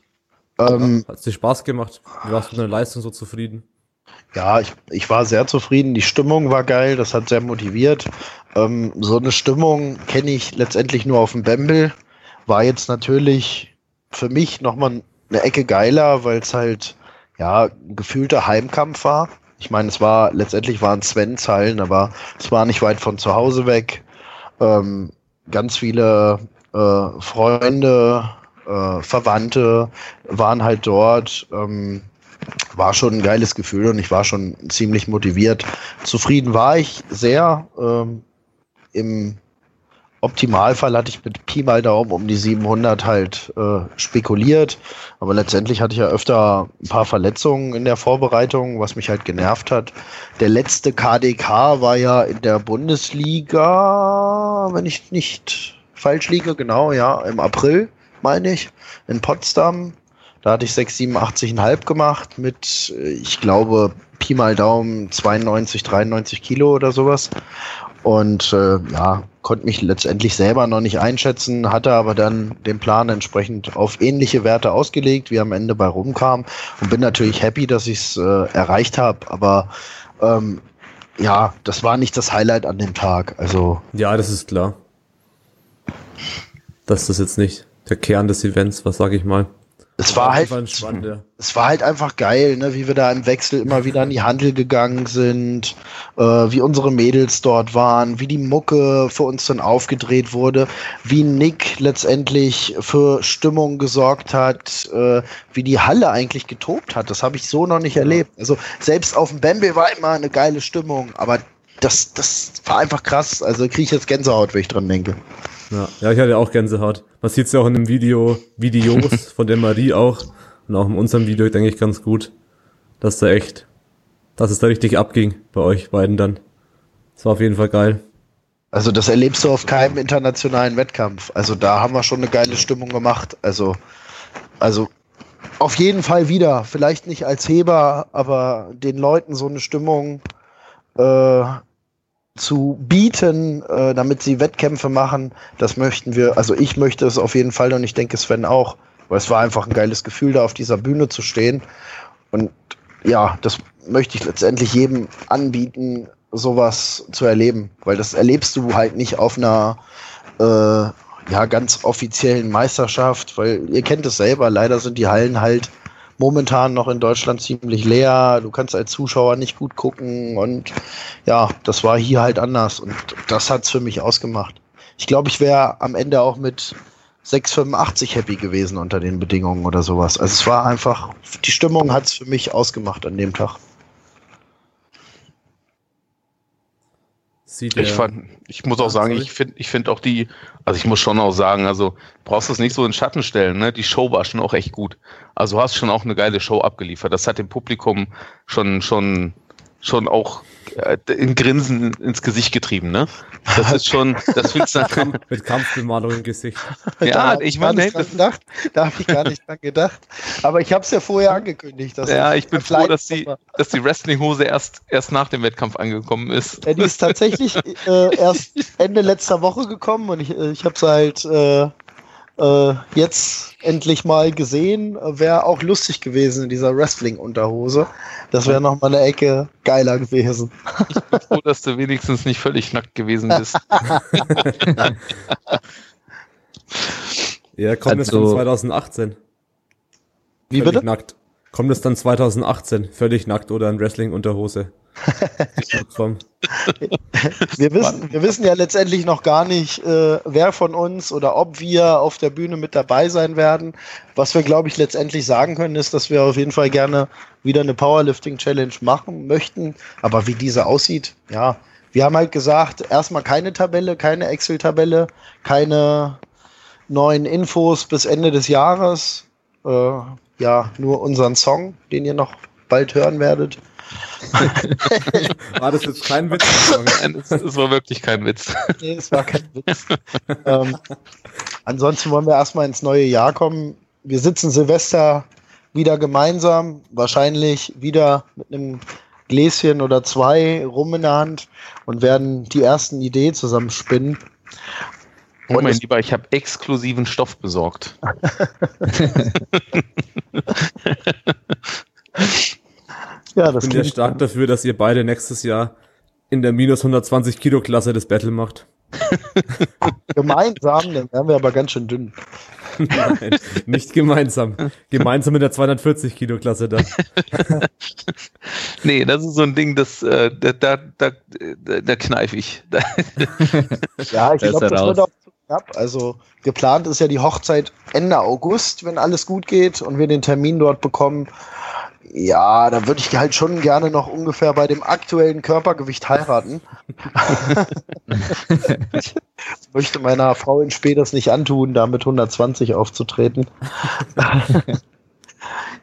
ähm, hat es dir Spaß gemacht? Wie warst du mit deiner Leistung so zufrieden? Ja, ich, ich war sehr zufrieden. Die Stimmung war geil, das hat sehr motiviert. Ähm, so eine Stimmung kenne ich letztendlich nur auf dem Bamble. War jetzt natürlich für mich nochmal eine Ecke geiler, weil es halt ja ein gefühlter Heimkampf war. Ich meine, es war letztendlich waren Svens Hallen, aber es war nicht weit von zu Hause weg. Ähm, ganz viele äh, Freunde, äh, Verwandte waren halt dort. Ähm, war schon ein geiles Gefühl und ich war schon ziemlich motiviert. Zufrieden war ich sehr. Ähm, Im Optimalfall hatte ich mit Pi mal Daumen um die 700 halt äh, spekuliert, aber letztendlich hatte ich ja öfter ein paar Verletzungen in der Vorbereitung, was mich halt genervt hat. Der letzte KDK war ja in der Bundesliga, wenn ich nicht falsch liege, genau, ja, im April, meine ich, in Potsdam. Da hatte ich 687,5 gemacht mit, äh, ich glaube, Pi mal Daumen 92, 93 Kilo oder sowas. Und äh, ja, konnte mich letztendlich selber noch nicht einschätzen, hatte aber dann den Plan entsprechend auf ähnliche Werte ausgelegt, wie am Ende bei rumkam. Und bin natürlich happy, dass ich es äh, erreicht habe. Aber ähm, ja, das war nicht das Highlight an dem Tag. Also ja, das ist klar. Das ist jetzt nicht der Kern des Events, was sage ich mal es war halt, es war halt einfach geil, ne, wie wir da im Wechsel immer wieder an die Handel gegangen sind, äh, wie unsere Mädels dort waren, wie die Mucke für uns dann aufgedreht wurde, wie Nick letztendlich für Stimmung gesorgt hat, äh, wie die Halle eigentlich getobt hat. Das habe ich so noch nicht ja. erlebt. Also selbst auf dem Bambi war immer eine geile Stimmung, aber das, das war einfach krass. Also kriege ich jetzt Gänsehaut, wenn ich dran denke. Ja, ja ich hatte auch Gänsehaut. Man sieht es ja auch in dem Video, Videos von der Marie auch. Und auch in unserem Video, denke ich, ganz gut, dass da echt, dass es da richtig abging bei euch beiden dann. Das war auf jeden Fall geil. Also das erlebst du auf keinem internationalen Wettkampf. Also da haben wir schon eine geile Stimmung gemacht. Also, also auf jeden Fall wieder. Vielleicht nicht als Heber, aber den Leuten so eine Stimmung äh, zu bieten, äh, damit sie Wettkämpfe machen. Das möchten wir, also ich möchte es auf jeden Fall und ich denke Sven auch, weil es war einfach ein geiles Gefühl, da auf dieser Bühne zu stehen. Und ja, das möchte ich letztendlich jedem anbieten, sowas zu erleben, weil das erlebst du halt nicht auf einer äh, ja ganz offiziellen Meisterschaft, weil ihr kennt es selber, leider sind die Hallen halt momentan noch in Deutschland ziemlich leer. Du kannst als Zuschauer nicht gut gucken und ja, das war hier halt anders und das hat's für mich ausgemacht. Ich glaube, ich wäre am Ende auch mit 6,85 happy gewesen unter den Bedingungen oder sowas. Also es war einfach, die Stimmung hat's für mich ausgemacht an dem Tag. Sieht ich, fand, ich muss auch sagen, ich finde ich finde auch die, also ich muss schon auch sagen, also brauchst du es nicht so in Schatten stellen, ne? Die Show war schon auch echt gut. Also du hast schon auch eine geile Show abgeliefert. Das hat dem Publikum schon, schon schon auch äh, in Grinsen ins Gesicht getrieben, ne? Das ist schon, das willst du dann mit Kampfbemalung im Gesicht. Ja, da ich meine, das gedacht, da habe ich gar nicht dran gedacht. Aber ich habe es ja vorher angekündigt. ja, ich bin froh, dass die, dass die Wrestlinghose erst erst nach dem Wettkampf angekommen ist. Ja, die ist tatsächlich äh, erst Ende letzter Woche gekommen und ich, äh, ich habe es halt äh, äh, jetzt endlich mal gesehen. Wäre auch lustig gewesen in dieser Wrestling-Unterhose. Das wäre noch mal eine Ecke geiler gewesen. Ich bin froh, dass du wenigstens nicht völlig nackt gewesen bist. ja, kommt also, jetzt 2018. Wie völlig bitte? nackt. Kommt es dann 2018 völlig nackt oder in Wrestling-Unterhose? Wir, wissen, wir wissen ja letztendlich noch gar nicht, äh, wer von uns oder ob wir auf der Bühne mit dabei sein werden. Was wir, glaube ich, letztendlich sagen können, ist, dass wir auf jeden Fall gerne wieder eine Powerlifting-Challenge machen möchten. Aber wie diese aussieht, ja. Wir haben halt gesagt, erstmal keine Tabelle, keine Excel-Tabelle, keine neuen Infos bis Ende des Jahres. Äh, ja, nur unseren Song, den ihr noch bald hören werdet. war das jetzt kein Witz? Nein, das, das war wirklich kein Witz. Nee, es war kein Witz. ähm, ansonsten wollen wir erstmal ins neue Jahr kommen. Wir sitzen Silvester wieder gemeinsam, wahrscheinlich wieder mit einem Gläschen oder zwei rum in der Hand und werden die ersten Ideen zusammenspinnen. Oh mein Lieber, ich habe exklusiven Stoff besorgt. ja, das ich bin ja stark dafür, dass ihr beide nächstes Jahr in der minus 120 Kilo Klasse das Battle macht. Gemeinsam, dann wären wir aber ganz schön dünn. Nein, nicht gemeinsam. Gemeinsam in der 240 Kilo Klasse dann. nee, das ist so ein Ding, das äh, da, da, da, da kneife ich. ja, ich glaube, das wird auch zu knapp. Also geplant ist ja die Hochzeit Ende August, wenn alles gut geht und wir den Termin dort bekommen. Ja, da würde ich halt schon gerne noch ungefähr bei dem aktuellen Körpergewicht heiraten. ich möchte meiner Frau in Späters nicht antun, da mit 120 aufzutreten.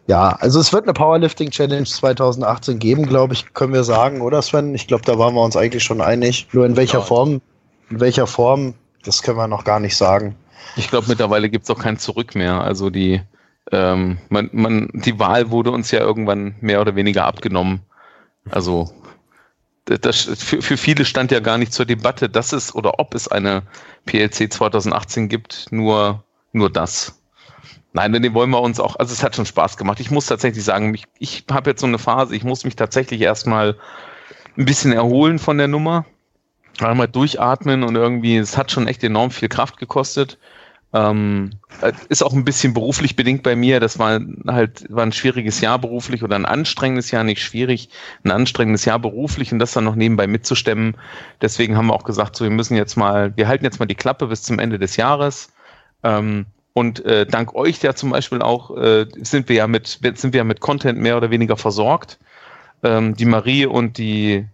ja, also es wird eine Powerlifting Challenge 2018 geben, glaube ich, können wir sagen, oder Sven? Ich glaube, da waren wir uns eigentlich schon einig. Nur in welcher ja. Form, in welcher Form, das können wir noch gar nicht sagen. Ich glaube, mittlerweile gibt es auch kein Zurück mehr. Also die ähm, man, man, die Wahl wurde uns ja irgendwann mehr oder weniger abgenommen. Also das, für, für viele stand ja gar nicht zur Debatte, dass es oder ob es eine PLC 2018 gibt, nur, nur das. Nein, den wollen wir uns auch, also es hat schon Spaß gemacht. Ich muss tatsächlich sagen, ich, ich habe jetzt so eine Phase, ich muss mich tatsächlich erstmal ein bisschen erholen von der Nummer. Einmal durchatmen und irgendwie, es hat schon echt enorm viel Kraft gekostet. Ähm, ist auch ein bisschen beruflich bedingt bei mir. Das war halt war ein schwieriges Jahr beruflich oder ein anstrengendes Jahr, nicht schwierig, ein anstrengendes Jahr beruflich und das dann noch nebenbei mitzustemmen. Deswegen haben wir auch gesagt, so wir müssen jetzt mal, wir halten jetzt mal die Klappe bis zum Ende des Jahres. Ähm, und äh, dank euch ja zum Beispiel auch äh, sind wir ja mit sind wir ja mit Content mehr oder weniger versorgt. Ähm, die Marie und die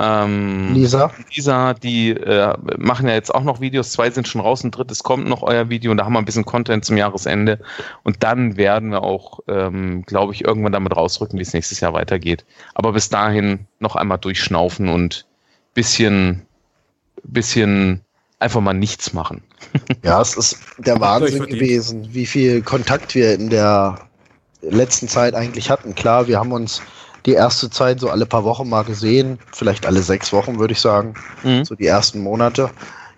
ähm, Lisa. Lisa, die äh, machen ja jetzt auch noch Videos. Zwei sind schon raus, ein drittes kommt noch euer Video und da haben wir ein bisschen Content zum Jahresende. Und dann werden wir auch, ähm, glaube ich, irgendwann damit rausrücken, wie es nächstes Jahr weitergeht. Aber bis dahin noch einmal durchschnaufen und bisschen, bisschen einfach mal nichts machen. ja, es ist der Wahnsinn gewesen, wie viel Kontakt wir in der letzten Zeit eigentlich hatten. Klar, wir haben uns die erste Zeit so alle paar Wochen mal gesehen, vielleicht alle sechs Wochen, würde ich sagen, mhm. so die ersten Monate.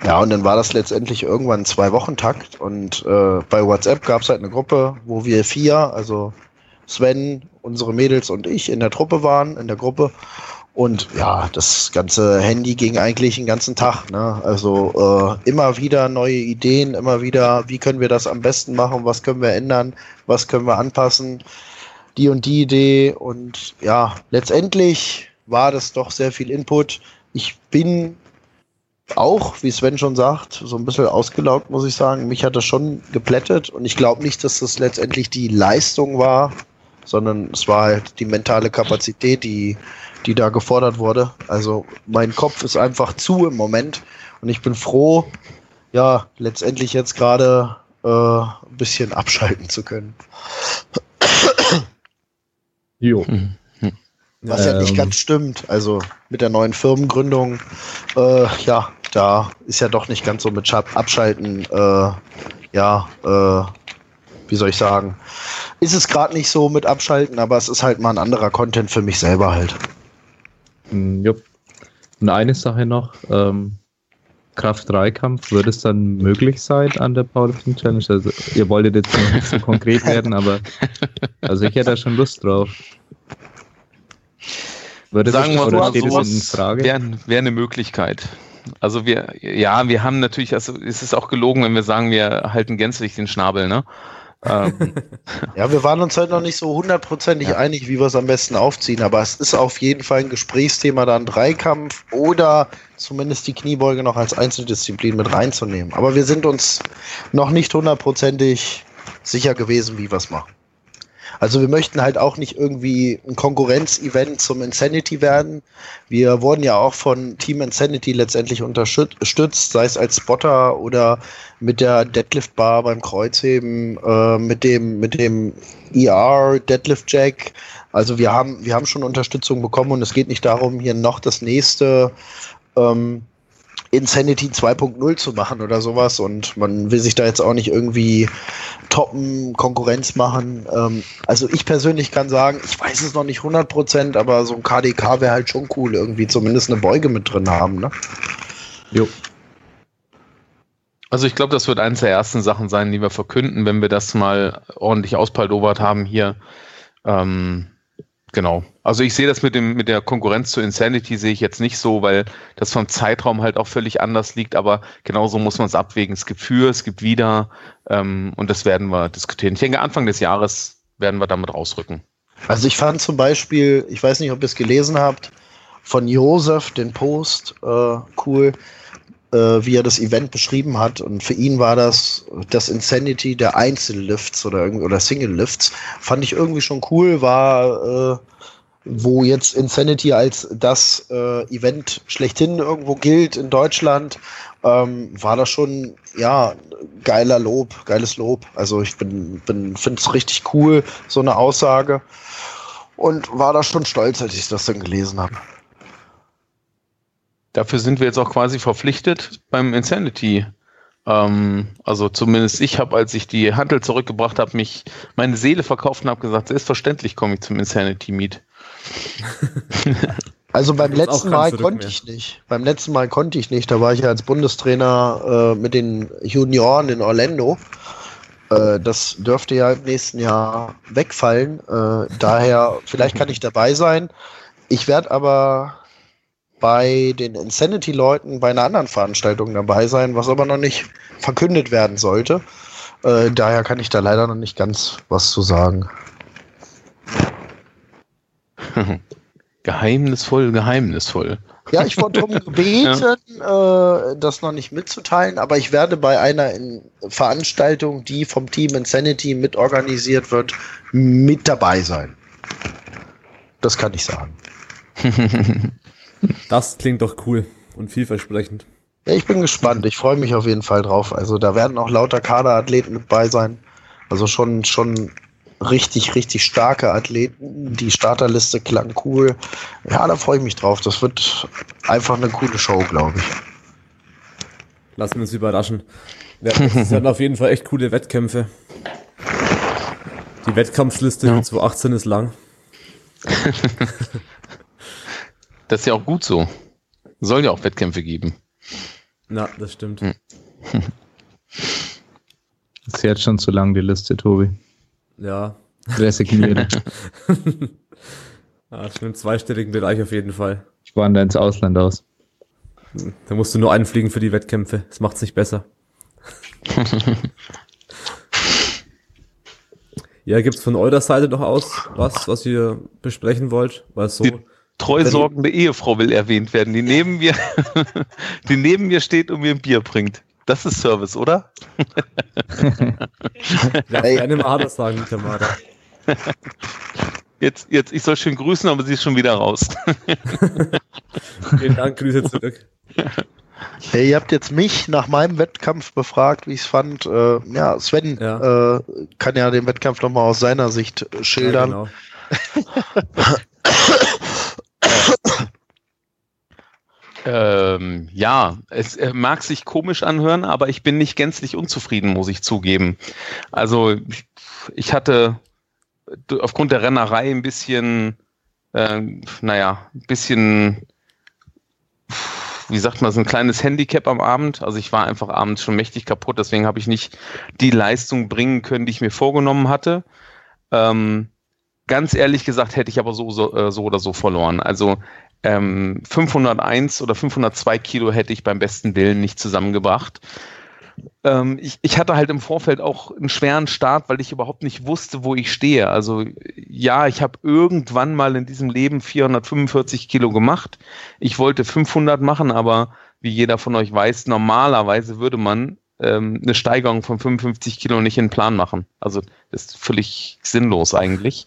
Ja, und dann war das letztendlich irgendwann zwei Wochen Takt und äh, bei WhatsApp gab es halt eine Gruppe, wo wir vier, also Sven, unsere Mädels und ich in der Truppe waren, in der Gruppe. Und ja, das ganze Handy ging eigentlich den ganzen Tag. Ne? Also äh, immer wieder neue Ideen, immer wieder, wie können wir das am besten machen, was können wir ändern, was können wir anpassen die und die Idee und ja, letztendlich war das doch sehr viel Input. Ich bin auch, wie Sven schon sagt, so ein bisschen ausgelaugt, muss ich sagen. Mich hat das schon geplättet und ich glaube nicht, dass das letztendlich die Leistung war, sondern es war halt die mentale Kapazität, die, die da gefordert wurde. Also mein Kopf ist einfach zu im Moment und ich bin froh, ja, letztendlich jetzt gerade äh, ein bisschen abschalten zu können. Jo. Mhm. Was ja nicht ähm. ganz stimmt. Also mit der neuen Firmengründung, äh, ja, da ist ja doch nicht ganz so mit Abschalten, äh, ja, äh, wie soll ich sagen, ist es gerade nicht so mit Abschalten, aber es ist halt mal ein anderer Content für mich selber halt. Mm, jupp. Und eine Sache noch, ähm, Kraft-3-Kampf, wird es dann möglich sein an der Powerlifting Challenge? Also, ihr wolltet jetzt noch nicht so konkret werden, aber also ich hätte da schon Lust drauf. Würde Sagen wir mal so, wäre wär eine Möglichkeit. Also wir, ja, wir haben natürlich, also es ist auch gelogen, wenn wir sagen, wir halten gänzlich den Schnabel, ne? Ähm. Ja, wir waren uns halt noch nicht so hundertprozentig ja. einig, wie wir es am besten aufziehen, aber es ist auf jeden Fall ein Gesprächsthema, da einen Dreikampf oder zumindest die Kniebeuge noch als Einzeldisziplin mit reinzunehmen. Aber wir sind uns noch nicht hundertprozentig sicher gewesen, wie wir es machen. Also wir möchten halt auch nicht irgendwie ein Konkurrenz-Event zum Insanity werden. Wir wurden ja auch von Team Insanity letztendlich unterstützt, sei es als Spotter oder mit der Deadlift Bar beim Kreuzheben, äh, mit dem mit dem ER Deadlift Jack. Also wir haben wir haben schon Unterstützung bekommen und es geht nicht darum, hier noch das nächste ähm, Insanity 2.0 zu machen oder sowas und man will sich da jetzt auch nicht irgendwie toppen, Konkurrenz machen. Ähm, also ich persönlich kann sagen, ich weiß es noch nicht 100%, aber so ein KDK wäre halt schon cool, irgendwie zumindest eine Beuge mit drin haben, ne? Jo. Also ich glaube, das wird eines der ersten Sachen sein, die wir verkünden, wenn wir das mal ordentlich auspaldowert haben hier. Ähm, Genau. Also ich sehe das mit dem mit der Konkurrenz zu Insanity sehe ich jetzt nicht so, weil das vom Zeitraum halt auch völlig anders liegt. Aber genauso muss man es abwägen. Es gibt für, es gibt wieder ähm, und das werden wir diskutieren. Ich denke, Anfang des Jahres werden wir damit rausrücken. Also ich fand zum Beispiel, ich weiß nicht, ob ihr es gelesen habt, von Josef den Post äh, cool, wie er das Event beschrieben hat. Und für ihn war das das Insanity der Einzellifts oder, oder Single-Lifts. Fand ich irgendwie schon cool, war, äh, wo jetzt Insanity als das äh, Event schlechthin irgendwo gilt in Deutschland, ähm, war das schon, ja, geiler Lob, geiles Lob. Also ich bin, bin finde es richtig cool, so eine Aussage. Und war da schon stolz, als ich das dann gelesen habe. Dafür sind wir jetzt auch quasi verpflichtet beim Insanity. Ähm, also zumindest ich habe, als ich die Handel zurückgebracht habe, mich meine Seele verkauft und habe gesagt, selbstverständlich komme ich zum Insanity Meet. Also beim letzten Mal konnte ich nicht. Beim letzten Mal konnte ich nicht. Da war ich ja als Bundestrainer äh, mit den Junioren in Orlando. Äh, das dürfte ja im nächsten Jahr wegfallen. Äh, daher, vielleicht kann ich dabei sein. Ich werde aber bei den Insanity-Leuten bei einer anderen Veranstaltung dabei sein, was aber noch nicht verkündet werden sollte. Äh, daher kann ich da leider noch nicht ganz was zu sagen. geheimnisvoll, geheimnisvoll. Ja, ich wurde darum gebeten, ja. äh, das noch nicht mitzuteilen, aber ich werde bei einer Veranstaltung, die vom Team Insanity mitorganisiert wird, mit dabei sein. Das kann ich sagen. Das klingt doch cool und vielversprechend. Ja, ich bin gespannt. Ich freue mich auf jeden Fall drauf. Also da werden auch lauter Kaderathleten mit bei sein. Also schon, schon richtig, richtig starke Athleten. Die Starterliste klang cool. Ja, da freue ich mich drauf. Das wird einfach eine coole Show, glaube ich. Lassen wir uns überraschen. Ja, das werden auf jeden Fall echt coole Wettkämpfe. Die Wettkampfliste ja. 2018 ist lang. Das ist ja auch gut so. Soll ja auch Wettkämpfe geben. Na, das stimmt. Hm. Das ist jetzt schon zu lang, die Liste, Tobi. Ja. Resigniere. ja, schon im zweistelligen Bereich auf jeden Fall. Ich wandere ins Ausland aus. Da musst du nur einfliegen für die Wettkämpfe. Das macht's nicht besser. ja, gibt's von eurer Seite noch aus was, was ihr besprechen wollt? Weil so. Die treusorgende Ehefrau will erwähnt werden, die neben mir, die neben mir steht und mir ein Bier bringt. Das ist Service, oder? ja, keine Marder sagen, Tamara. Jetzt, jetzt, ich soll schön grüßen, aber sie ist schon wieder raus. Vielen Dank, Grüße zurück. Hey, ihr habt jetzt mich nach meinem Wettkampf befragt, wie ich es fand. Äh, ja, Sven ja. Äh, kann ja den Wettkampf nochmal aus seiner Sicht schildern. Ja, genau. Ähm, ja, es äh, mag sich komisch anhören, aber ich bin nicht gänzlich unzufrieden, muss ich zugeben. Also ich, hatte aufgrund der Rennerei ein bisschen, äh, naja, ein bisschen, wie sagt man, so ein kleines Handicap am Abend. Also ich war einfach abends schon mächtig kaputt, deswegen habe ich nicht die Leistung bringen können, die ich mir vorgenommen hatte. Ähm, ganz ehrlich gesagt hätte ich aber so, so, äh, so oder so verloren. Also ähm, 501 oder 502 Kilo hätte ich beim besten Willen nicht zusammengebracht. Ähm, ich, ich hatte halt im Vorfeld auch einen schweren Start, weil ich überhaupt nicht wusste, wo ich stehe. Also ja, ich habe irgendwann mal in diesem Leben 445 Kilo gemacht. Ich wollte 500 machen, aber wie jeder von euch weiß, normalerweise würde man ähm, eine Steigerung von 55 Kilo nicht in den Plan machen. Also das ist völlig sinnlos eigentlich.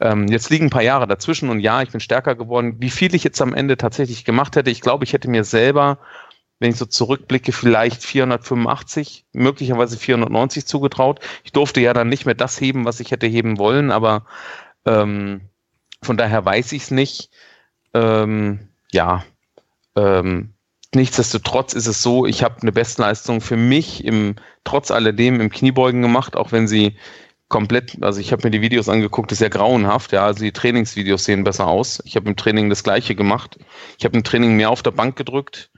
Ähm, jetzt liegen ein paar Jahre dazwischen und ja, ich bin stärker geworden. Wie viel ich jetzt am Ende tatsächlich gemacht hätte, ich glaube, ich hätte mir selber, wenn ich so zurückblicke, vielleicht 485, möglicherweise 490 zugetraut. Ich durfte ja dann nicht mehr das heben, was ich hätte heben wollen, aber ähm, von daher weiß ich es nicht. Ähm, ja, ähm, nichtsdestotrotz ist es so, ich habe eine Bestleistung für mich im trotz alledem im Kniebeugen gemacht, auch wenn sie komplett, also ich habe mir die Videos angeguckt, ist ja grauenhaft, ja, also die Trainingsvideos sehen besser aus. Ich habe im Training das gleiche gemacht. Ich habe im Training mehr auf der Bank gedrückt.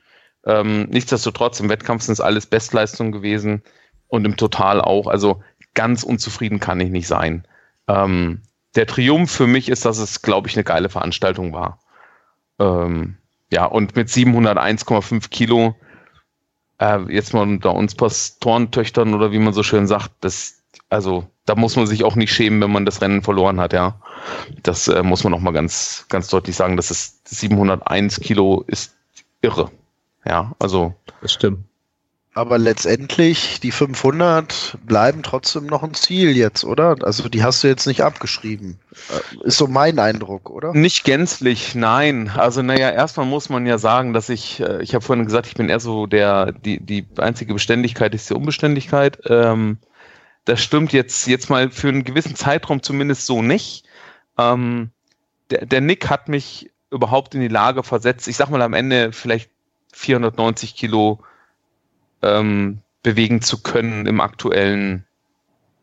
Ähm, nichtsdestotrotz, im Wettkampf sind es alles Bestleistungen gewesen und im Total auch. Also ganz unzufrieden kann ich nicht sein. Ähm, der Triumph für mich ist, dass es, glaube ich, eine geile Veranstaltung war. Ähm, ja, und mit 701,5 Kilo, äh, jetzt mal unter uns Pastorentöchtern oder wie man so schön sagt, das, also da muss man sich auch nicht schämen, wenn man das Rennen verloren hat, ja. Das äh, muss man noch mal ganz, ganz deutlich sagen. Das ist 701 Kilo ist irre. Ja, also. Das stimmt. Aber letztendlich, die 500 bleiben trotzdem noch ein Ziel jetzt, oder? Also die hast du jetzt nicht abgeschrieben. Äh, ist so mein Eindruck, oder? Nicht gänzlich, nein. Also naja, erstmal muss man ja sagen, dass ich, äh, ich habe vorhin gesagt, ich bin eher so der, die, die einzige Beständigkeit ist die Unbeständigkeit. Ähm, das stimmt jetzt, jetzt mal für einen gewissen Zeitraum zumindest so nicht. Ähm, der, der Nick hat mich überhaupt in die Lage versetzt, ich sag mal am Ende vielleicht 490 Kilo ähm, bewegen zu können im aktuellen,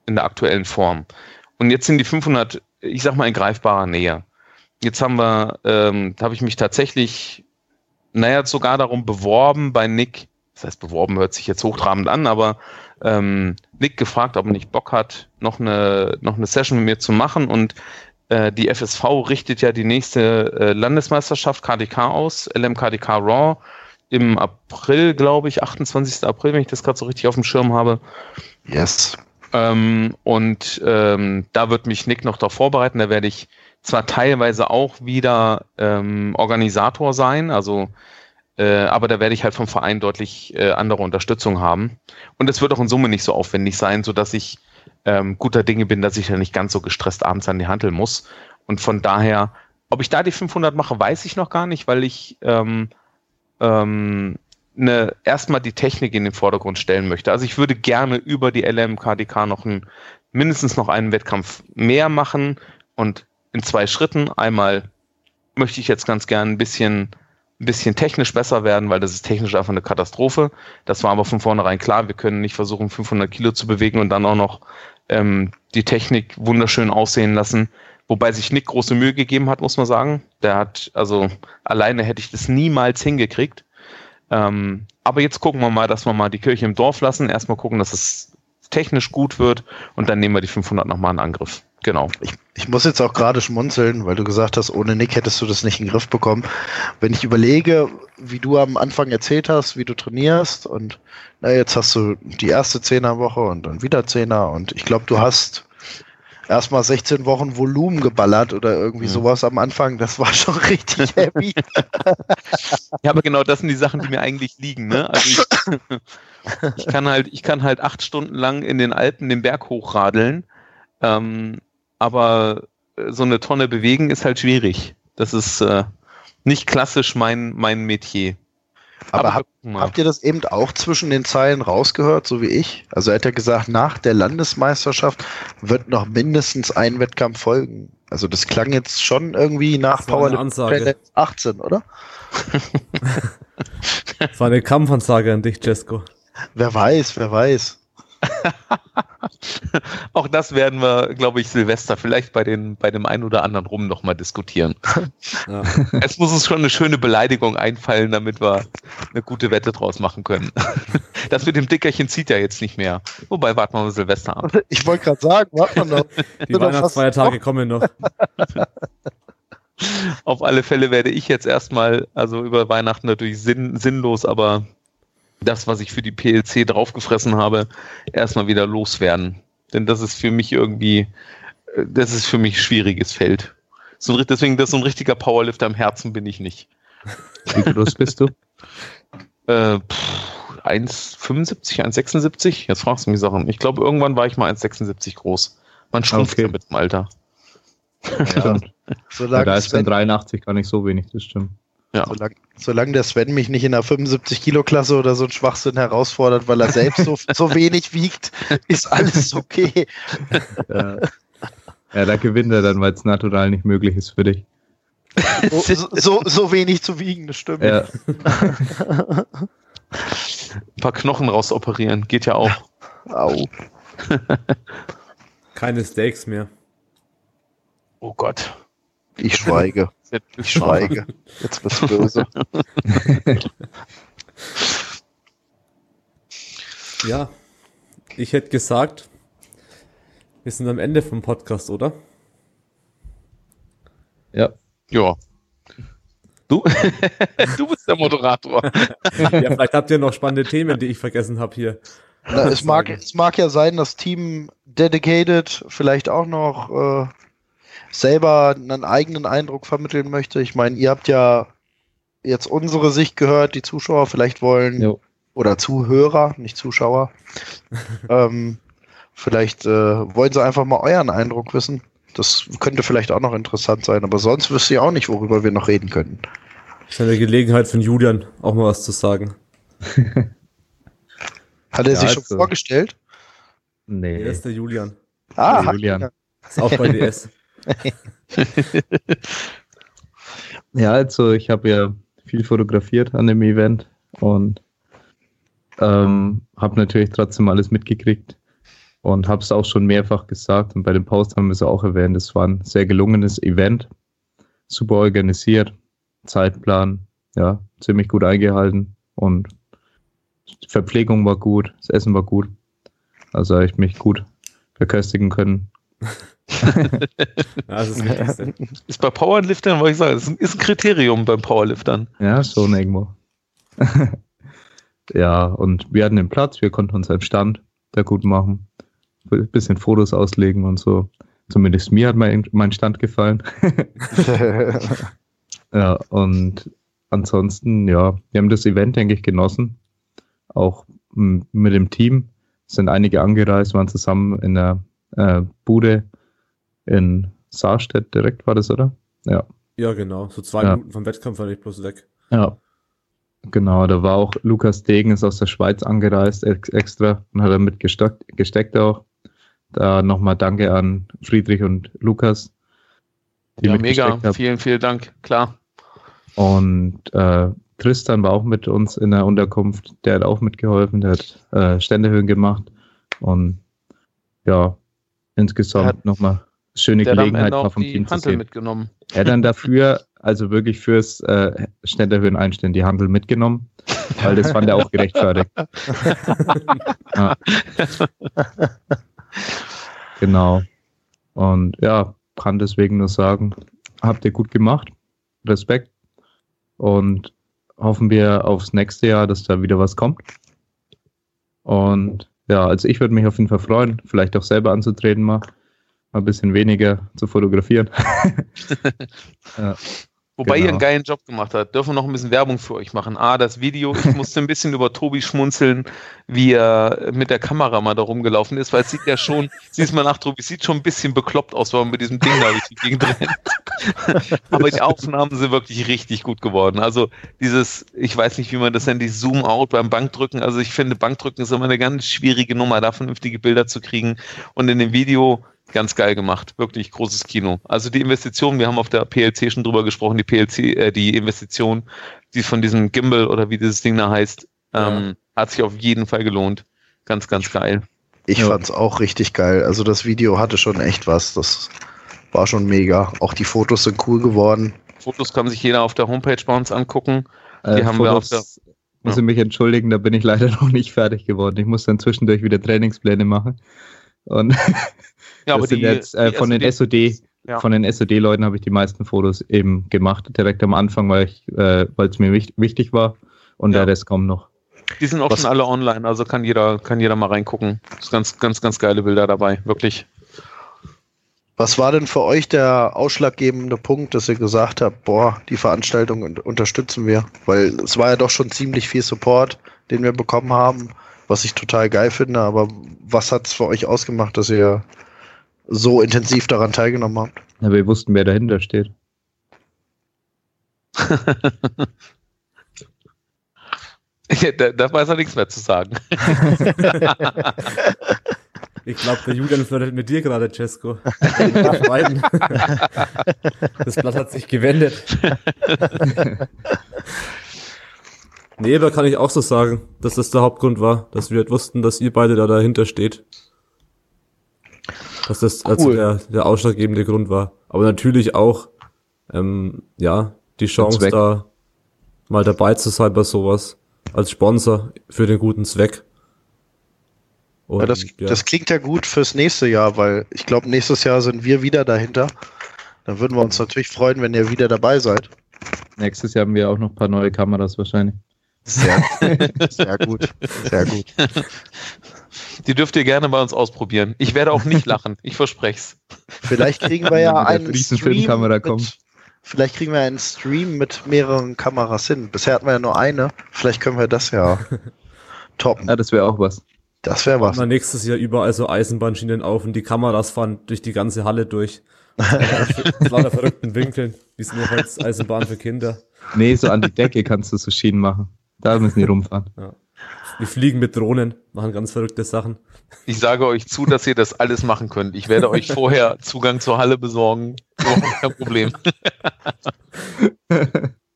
in der aktuellen Form. Und jetzt sind die 500, ich sag mal, in greifbarer Nähe. Jetzt haben wir, ähm, da habe ich mich tatsächlich, naja, sogar darum beworben bei Nick. Das heißt, beworben hört sich jetzt hochtrabend an, aber ähm, Nick gefragt, ob er nicht Bock hat, noch eine, noch eine Session mit mir zu machen. Und äh, die FSV richtet ja die nächste äh, Landesmeisterschaft KDK aus, LMKDK Raw im April, glaube ich, 28. April, wenn ich das gerade so richtig auf dem Schirm habe. Yes. Ähm, und ähm, da wird mich Nick noch darauf vorbereiten. Da werde ich zwar teilweise auch wieder ähm, Organisator sein, also äh, aber da werde ich halt vom Verein deutlich äh, andere Unterstützung haben. Und es wird auch in Summe nicht so aufwendig sein, sodass ich ähm, guter Dinge bin, dass ich ja nicht ganz so gestresst abends an die Handel muss. Und von daher, ob ich da die 500 mache, weiß ich noch gar nicht, weil ich ähm, ähm, eine, erstmal die Technik in den Vordergrund stellen möchte. Also ich würde gerne über die LMKDK noch ein, mindestens noch einen Wettkampf mehr machen und in zwei Schritten. Einmal möchte ich jetzt ganz gern ein bisschen, ein bisschen technisch besser werden, weil das ist technisch einfach eine Katastrophe. Das war aber von vornherein klar. Wir können nicht versuchen, 500 Kilo zu bewegen und dann auch noch ähm, die Technik wunderschön aussehen lassen. Wobei sich Nick große Mühe gegeben hat, muss man sagen. Der hat, also alleine hätte ich das niemals hingekriegt. Ähm, aber jetzt gucken wir mal, dass wir mal die Kirche im Dorf lassen. Erstmal gucken, dass es technisch gut wird und dann nehmen wir die 500 nochmal in Angriff. Genau. Ich, ich muss jetzt auch gerade schmunzeln, weil du gesagt hast, ohne Nick hättest du das nicht in den Griff bekommen. Wenn ich überlege, wie du am Anfang erzählt hast, wie du trainierst und na, jetzt hast du die erste Zehnerwoche und dann wieder Zehner und ich glaube, du hast erstmal 16 Wochen Volumen geballert oder irgendwie mhm. sowas am Anfang. Das war schon richtig heavy. ja, aber genau das sind die Sachen, die mir eigentlich liegen. Ne? Also ich, ich, kann halt, ich kann halt acht Stunden lang in den Alpen den Berg hochradeln, ähm, aber so eine Tonne bewegen ist halt schwierig. Das ist äh, nicht klassisch mein, mein Metier. Aber, hab, habt ihr das eben auch zwischen den Zeilen rausgehört, so wie ich? Also er hat ja gesagt, nach der Landesmeisterschaft wird noch mindestens ein Wettkampf folgen. Also das klang jetzt schon irgendwie nach Power 18, oder? das war eine Kampfansage an dich, Jesko. Wer weiß, wer weiß. Auch das werden wir, glaube ich, Silvester vielleicht bei, den, bei dem einen oder anderen rum nochmal diskutieren. Ja. Es muss uns schon eine schöne Beleidigung einfallen, damit wir eine gute Wette draus machen können. Das mit dem Dickerchen zieht ja jetzt nicht mehr. Wobei, warten wir mal Silvester ab. Ich wollte gerade sagen, warten wir noch. Die Weihnachtsfeiertage kommen noch. Auf alle Fälle werde ich jetzt erstmal, also über Weihnachten natürlich sinn, sinnlos, aber das, was ich für die PLC draufgefressen habe, erstmal wieder loswerden. Denn das ist für mich irgendwie, äh, das ist für mich schwieriges Feld. So, deswegen, das so ein richtiger Powerlifter am Herzen bin ich nicht. Wie groß bist du? Äh, pff, 1,75, 1,76? Jetzt fragst du mich Sachen. Ich glaube, irgendwann war ich mal 1,76 groß. Man schrumpft Okay. ja mit dem Alter. Ja, Solange, da ist dann Sven, 83 gar nicht so wenig, das stimmt. Ja. solange, solange der Sven mich nicht in der 75-Kilo-Klasse oder so ein Schwachsinn herausfordert, weil er selbst so, so wenig wiegt, ist alles okay. Ja, ja da gewinnt er dann, weil es natural nicht möglich ist für dich. So, so, so wenig zu wiegen, das stimmt. Ja, Ein paar Knochen rausoperieren, geht ja auch. Au. Keine Steaks mehr. Oh Gott. Ich schweige. Ich schweige. Jetzt bist du böse. Ja, ich hätte gesagt, wir sind am Ende vom Podcast, oder? ja. Ja. Du? du bist der Moderator. Ja, vielleicht habt ihr noch spannende Themen, die ich vergessen habe hier. Na, es, mag, es mag ja sein, dass Team Dedicated vielleicht auch noch äh, selber einen eigenen Eindruck vermitteln möchte. Ich meine, ihr habt ja jetzt unsere Sicht gehört, die Zuschauer vielleicht wollen, Jo. oder Zuhörer, nicht Zuschauer. ähm, vielleicht äh, wollen sie einfach mal euren Eindruck wissen. Das könnte vielleicht auch noch interessant sein, aber sonst wüsste ich auch nicht, worüber wir noch reden könnten. Das ist eine Gelegenheit von Julian, auch mal was zu sagen. Hat er Ja, sich schon also- vorgestellt? Nee. Wer ist der Julian? Ah, Der Julian. Ist auch bei DS. Ja, also ich habe ja viel fotografiert an dem Event und ähm, habe natürlich trotzdem alles mitgekriegt und habe es auch schon mehrfach gesagt und bei dem Post haben wir es auch erwähnt, es war ein sehr gelungenes Event, super organisiert, Zeitplan, ja, ziemlich gut eingehalten und die Verpflegung war gut, das Essen war gut, also habe ich mich gut verköstigen können. Ja, das ist das. Ist bei Powerliftern, wollte ich sagen, ist ein, ist ein Kriterium beim Powerliftern. Ja, schon irgendwo. ja, und wir hatten den Platz, wir konnten unseren Stand da gut machen. Ein bisschen Fotos auslegen und so. Zumindest mir hat mein, mein Stand gefallen. ja, und ansonsten, ja, wir haben das Event, denke ich, genossen. Auch mit dem Team. Es sind einige angereist, waren zusammen in der äh, Bude in Saarstedt direkt, war das, oder? Ja. Ja, genau. So zwei Ja. Minuten vom Wettkampf war ich bloß weg. Ja. Genau, da war auch Lukas Degen, ist aus der Schweiz angereist ex extra und hat damit gesteckt, gesteckt auch. Da nochmal Danke an Friedrich und Lukas. die Ja, mega. Vielen, vielen Dank. Klar. Und äh, Tristan war auch mit uns in der Unterkunft. Der hat auch mitgeholfen. Der hat äh, Ständehöhen gemacht. Und ja, insgesamt nochmal schöne Gelegenheit auch vom Team zu Hantel sehen. mitgenommen. Er hat dann dafür, also wirklich fürs äh, Ständerhöhen einstellen, die Handel mitgenommen, weil das fand er auch gerechtfertigt. ja. Genau. Und ja, kann deswegen nur sagen, habt ihr gut gemacht. Respekt. Und hoffen wir aufs nächste Jahr, dass da wieder was kommt. Und ja, also ich würde mich auf jeden Fall freuen, vielleicht auch selber anzutreten mal. Mal ein bisschen weniger zu fotografieren. ja. Wobei ihr Genau. einen geilen Job gemacht habt. Dürfen wir noch ein bisschen Werbung für euch machen. Ah, das Video, ich musste ein bisschen über Tobi schmunzeln, wie er mit der Kamera mal da rumgelaufen ist, weil es sieht ja schon, siehst mal nach, Tobi, es sieht schon ein bisschen bekloppt aus, weil man mit diesem Ding da durch die Gegend rennt. Aber die Aufnahmen sind wirklich richtig gut geworden. Also dieses, ich weiß nicht, wie man das nennt, die Zoom-Out beim Bankdrücken. Also ich finde, Bankdrücken ist immer eine ganz schwierige Nummer, da vernünftige Bilder zu kriegen. Und in dem Video ganz geil gemacht. Wirklich großes Kino. Also die Investition, wir haben auf der PLC schon drüber gesprochen, die PLC, äh, die Investition, die von diesem Gimbal oder wie dieses Ding da heißt, ähm, hat sich auf jeden Fall gelohnt. Ganz, ganz geil. Ich Ja. fand's auch richtig geil. Also das Video hatte schon echt was. Das war schon mega. Auch die Fotos sind cool geworden. Fotos kann sich jeder auf der Homepage bei uns angucken. Äh, Die haben wir auf der- muss ja. ich mich entschuldigen, da bin ich leider noch nicht fertig geworden. Ich muss dann zwischendurch wieder Trainingspläne machen. Und Ja, das sind jetzt äh, die von den SOD Ja. von den SOD-Leuten habe ich die meisten Fotos eben gemacht, direkt am Anfang, weil ich, äh, weil es mir wich wichtig war. Und Ja. der Rest kommt noch. Die sind auch Was- schon alle online, also kann jeder, kann jeder mal reingucken. Das ist ganz, ganz, ganz geile Bilder dabei, wirklich. Was war denn für euch der ausschlaggebende Punkt, dass ihr gesagt habt, boah, die Veranstaltung un- unterstützen wir? Weil es war ja doch schon ziemlich viel Support. den wir bekommen haben, was ich total geil finde. Aber was hat es für euch ausgemacht, dass ihr so intensiv daran teilgenommen habt? Ja, wir wussten, wer dahinter steht. Ja, da, da weiß er nichts mehr zu sagen. Ich glaube, der Julian flirtet mit dir gerade, Cesco. das Blatt hat sich gewendet. nee, da kann ich auch so sagen, dass das der Hauptgrund war, dass wir halt wussten, dass ihr beide da dahinter steht. Dass das also Cool. der, der ausschlaggebende Grund war. Aber natürlich auch, ähm, ja, die Chance da mal dabei zu sein bei sowas. Als Sponsor für den guten Zweck. Und, Ja, das, das klingt ja gut fürs nächste Jahr, weil ich glaube, nächstes Jahr sind wir wieder dahinter. Dann würden wir uns natürlich freuen, wenn ihr wieder dabei seid. Nächstes Jahr haben wir auch noch ein paar neue Kameras wahrscheinlich. Sehr, sehr gut. Sehr gut. Die dürft ihr gerne bei uns ausprobieren. Ich werde auch nicht lachen. Ich verspreche es. Vielleicht kriegen wir ja einen Stream mit, Vielleicht kriegen wir einen Stream mit mehreren Kameras hin. Bisher hatten wir ja nur eine. Vielleicht können wir das ja toppen. Ja, das wäre auch was. Das wäre was. mal nächstes Jahr überall so Eisenbahnschienen auf und die Kameras fahren durch die ganze Halle durch. Mit lauter verrückten Winkeln, wie es eine Holzeisenbahn für Kinder. Nee, so an die Decke kannst du so Schienen machen. Da müssen die rumfahren. Wir fliegen mit Drohnen, machen ganz verrückte Sachen. Ich sage euch zu, dass ihr das alles machen könnt. Ich werde euch vorher Zugang zur Halle besorgen. Kein Problem.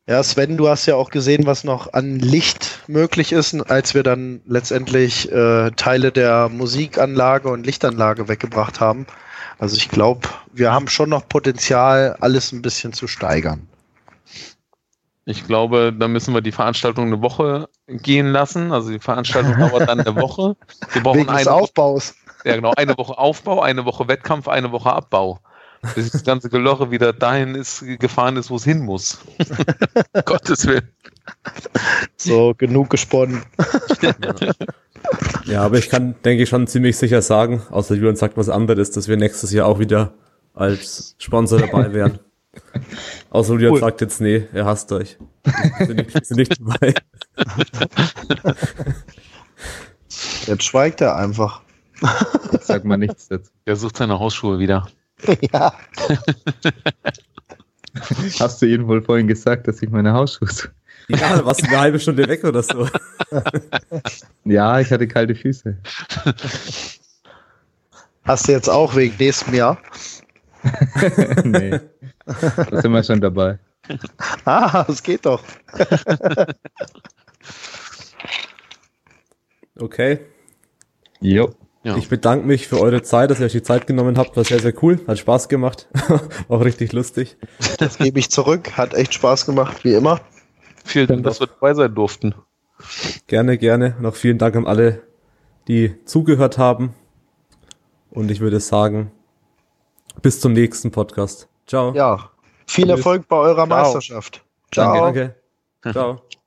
Ja, Sven, du hast ja auch gesehen, was noch an Licht möglich ist, als wir dann letztendlich äh, Teile der Musikanlage und Lichtanlage weggebracht haben. Also ich glaube, wir haben schon noch Potenzial, alles ein bisschen zu steigern. Ich glaube, da müssen wir die Veranstaltung eine Woche gehen lassen. Also die Veranstaltung dauert dann eine Woche. Wir brauchen Wegen des eine, Aufbaus. ja, genau, eine Woche Aufbau, eine Woche Wettkampf, eine Woche Abbau. Bis das ganze Gelörre wieder dahin ist, gefahren ist, wo es hin muss. Gottes Willen. So, genug gesponnen. Ja, aber ich kann, denke ich, schon ziemlich sicher sagen, außer Julian sagt was anderes, dass wir nächstes Jahr auch wieder als Sponsor dabei wären. Außer Julian Cool. sagt jetzt, nee, er hasst euch. Sind nicht, sind nicht dabei. Jetzt schweigt er einfach. Jetzt sag mal nichts dazu. Der sucht seine Hausschuhe wieder. ja. Hast du ihnen wohl vorhin gesagt, dass ich meine Hausschuhe suche? Ja, warst du eine halbe Stunde weg oder so. Ja, ich hatte kalte Füße. Hast du jetzt auch wegen nächstem Jahr? nee. Da sind wir schon dabei. Ah, es geht doch. Okay. Jo. Ja. Ich bedanke mich für eure Zeit, dass ihr euch die Zeit genommen habt. War sehr, sehr cool. Hat Spaß gemacht. Auch richtig lustig. Das gebe ich zurück. Hat echt Spaß gemacht, wie immer. Vielen Dank, dass wir dabei sein durften. Gerne, gerne. Noch vielen Dank an alle, die zugehört haben. Und ich würde sagen, bis zum nächsten Podcast. Ciao. Ja. Viel Tschüss. Erfolg bei eurer Ciao. Meisterschaft. Ciao. Danke. Ciao.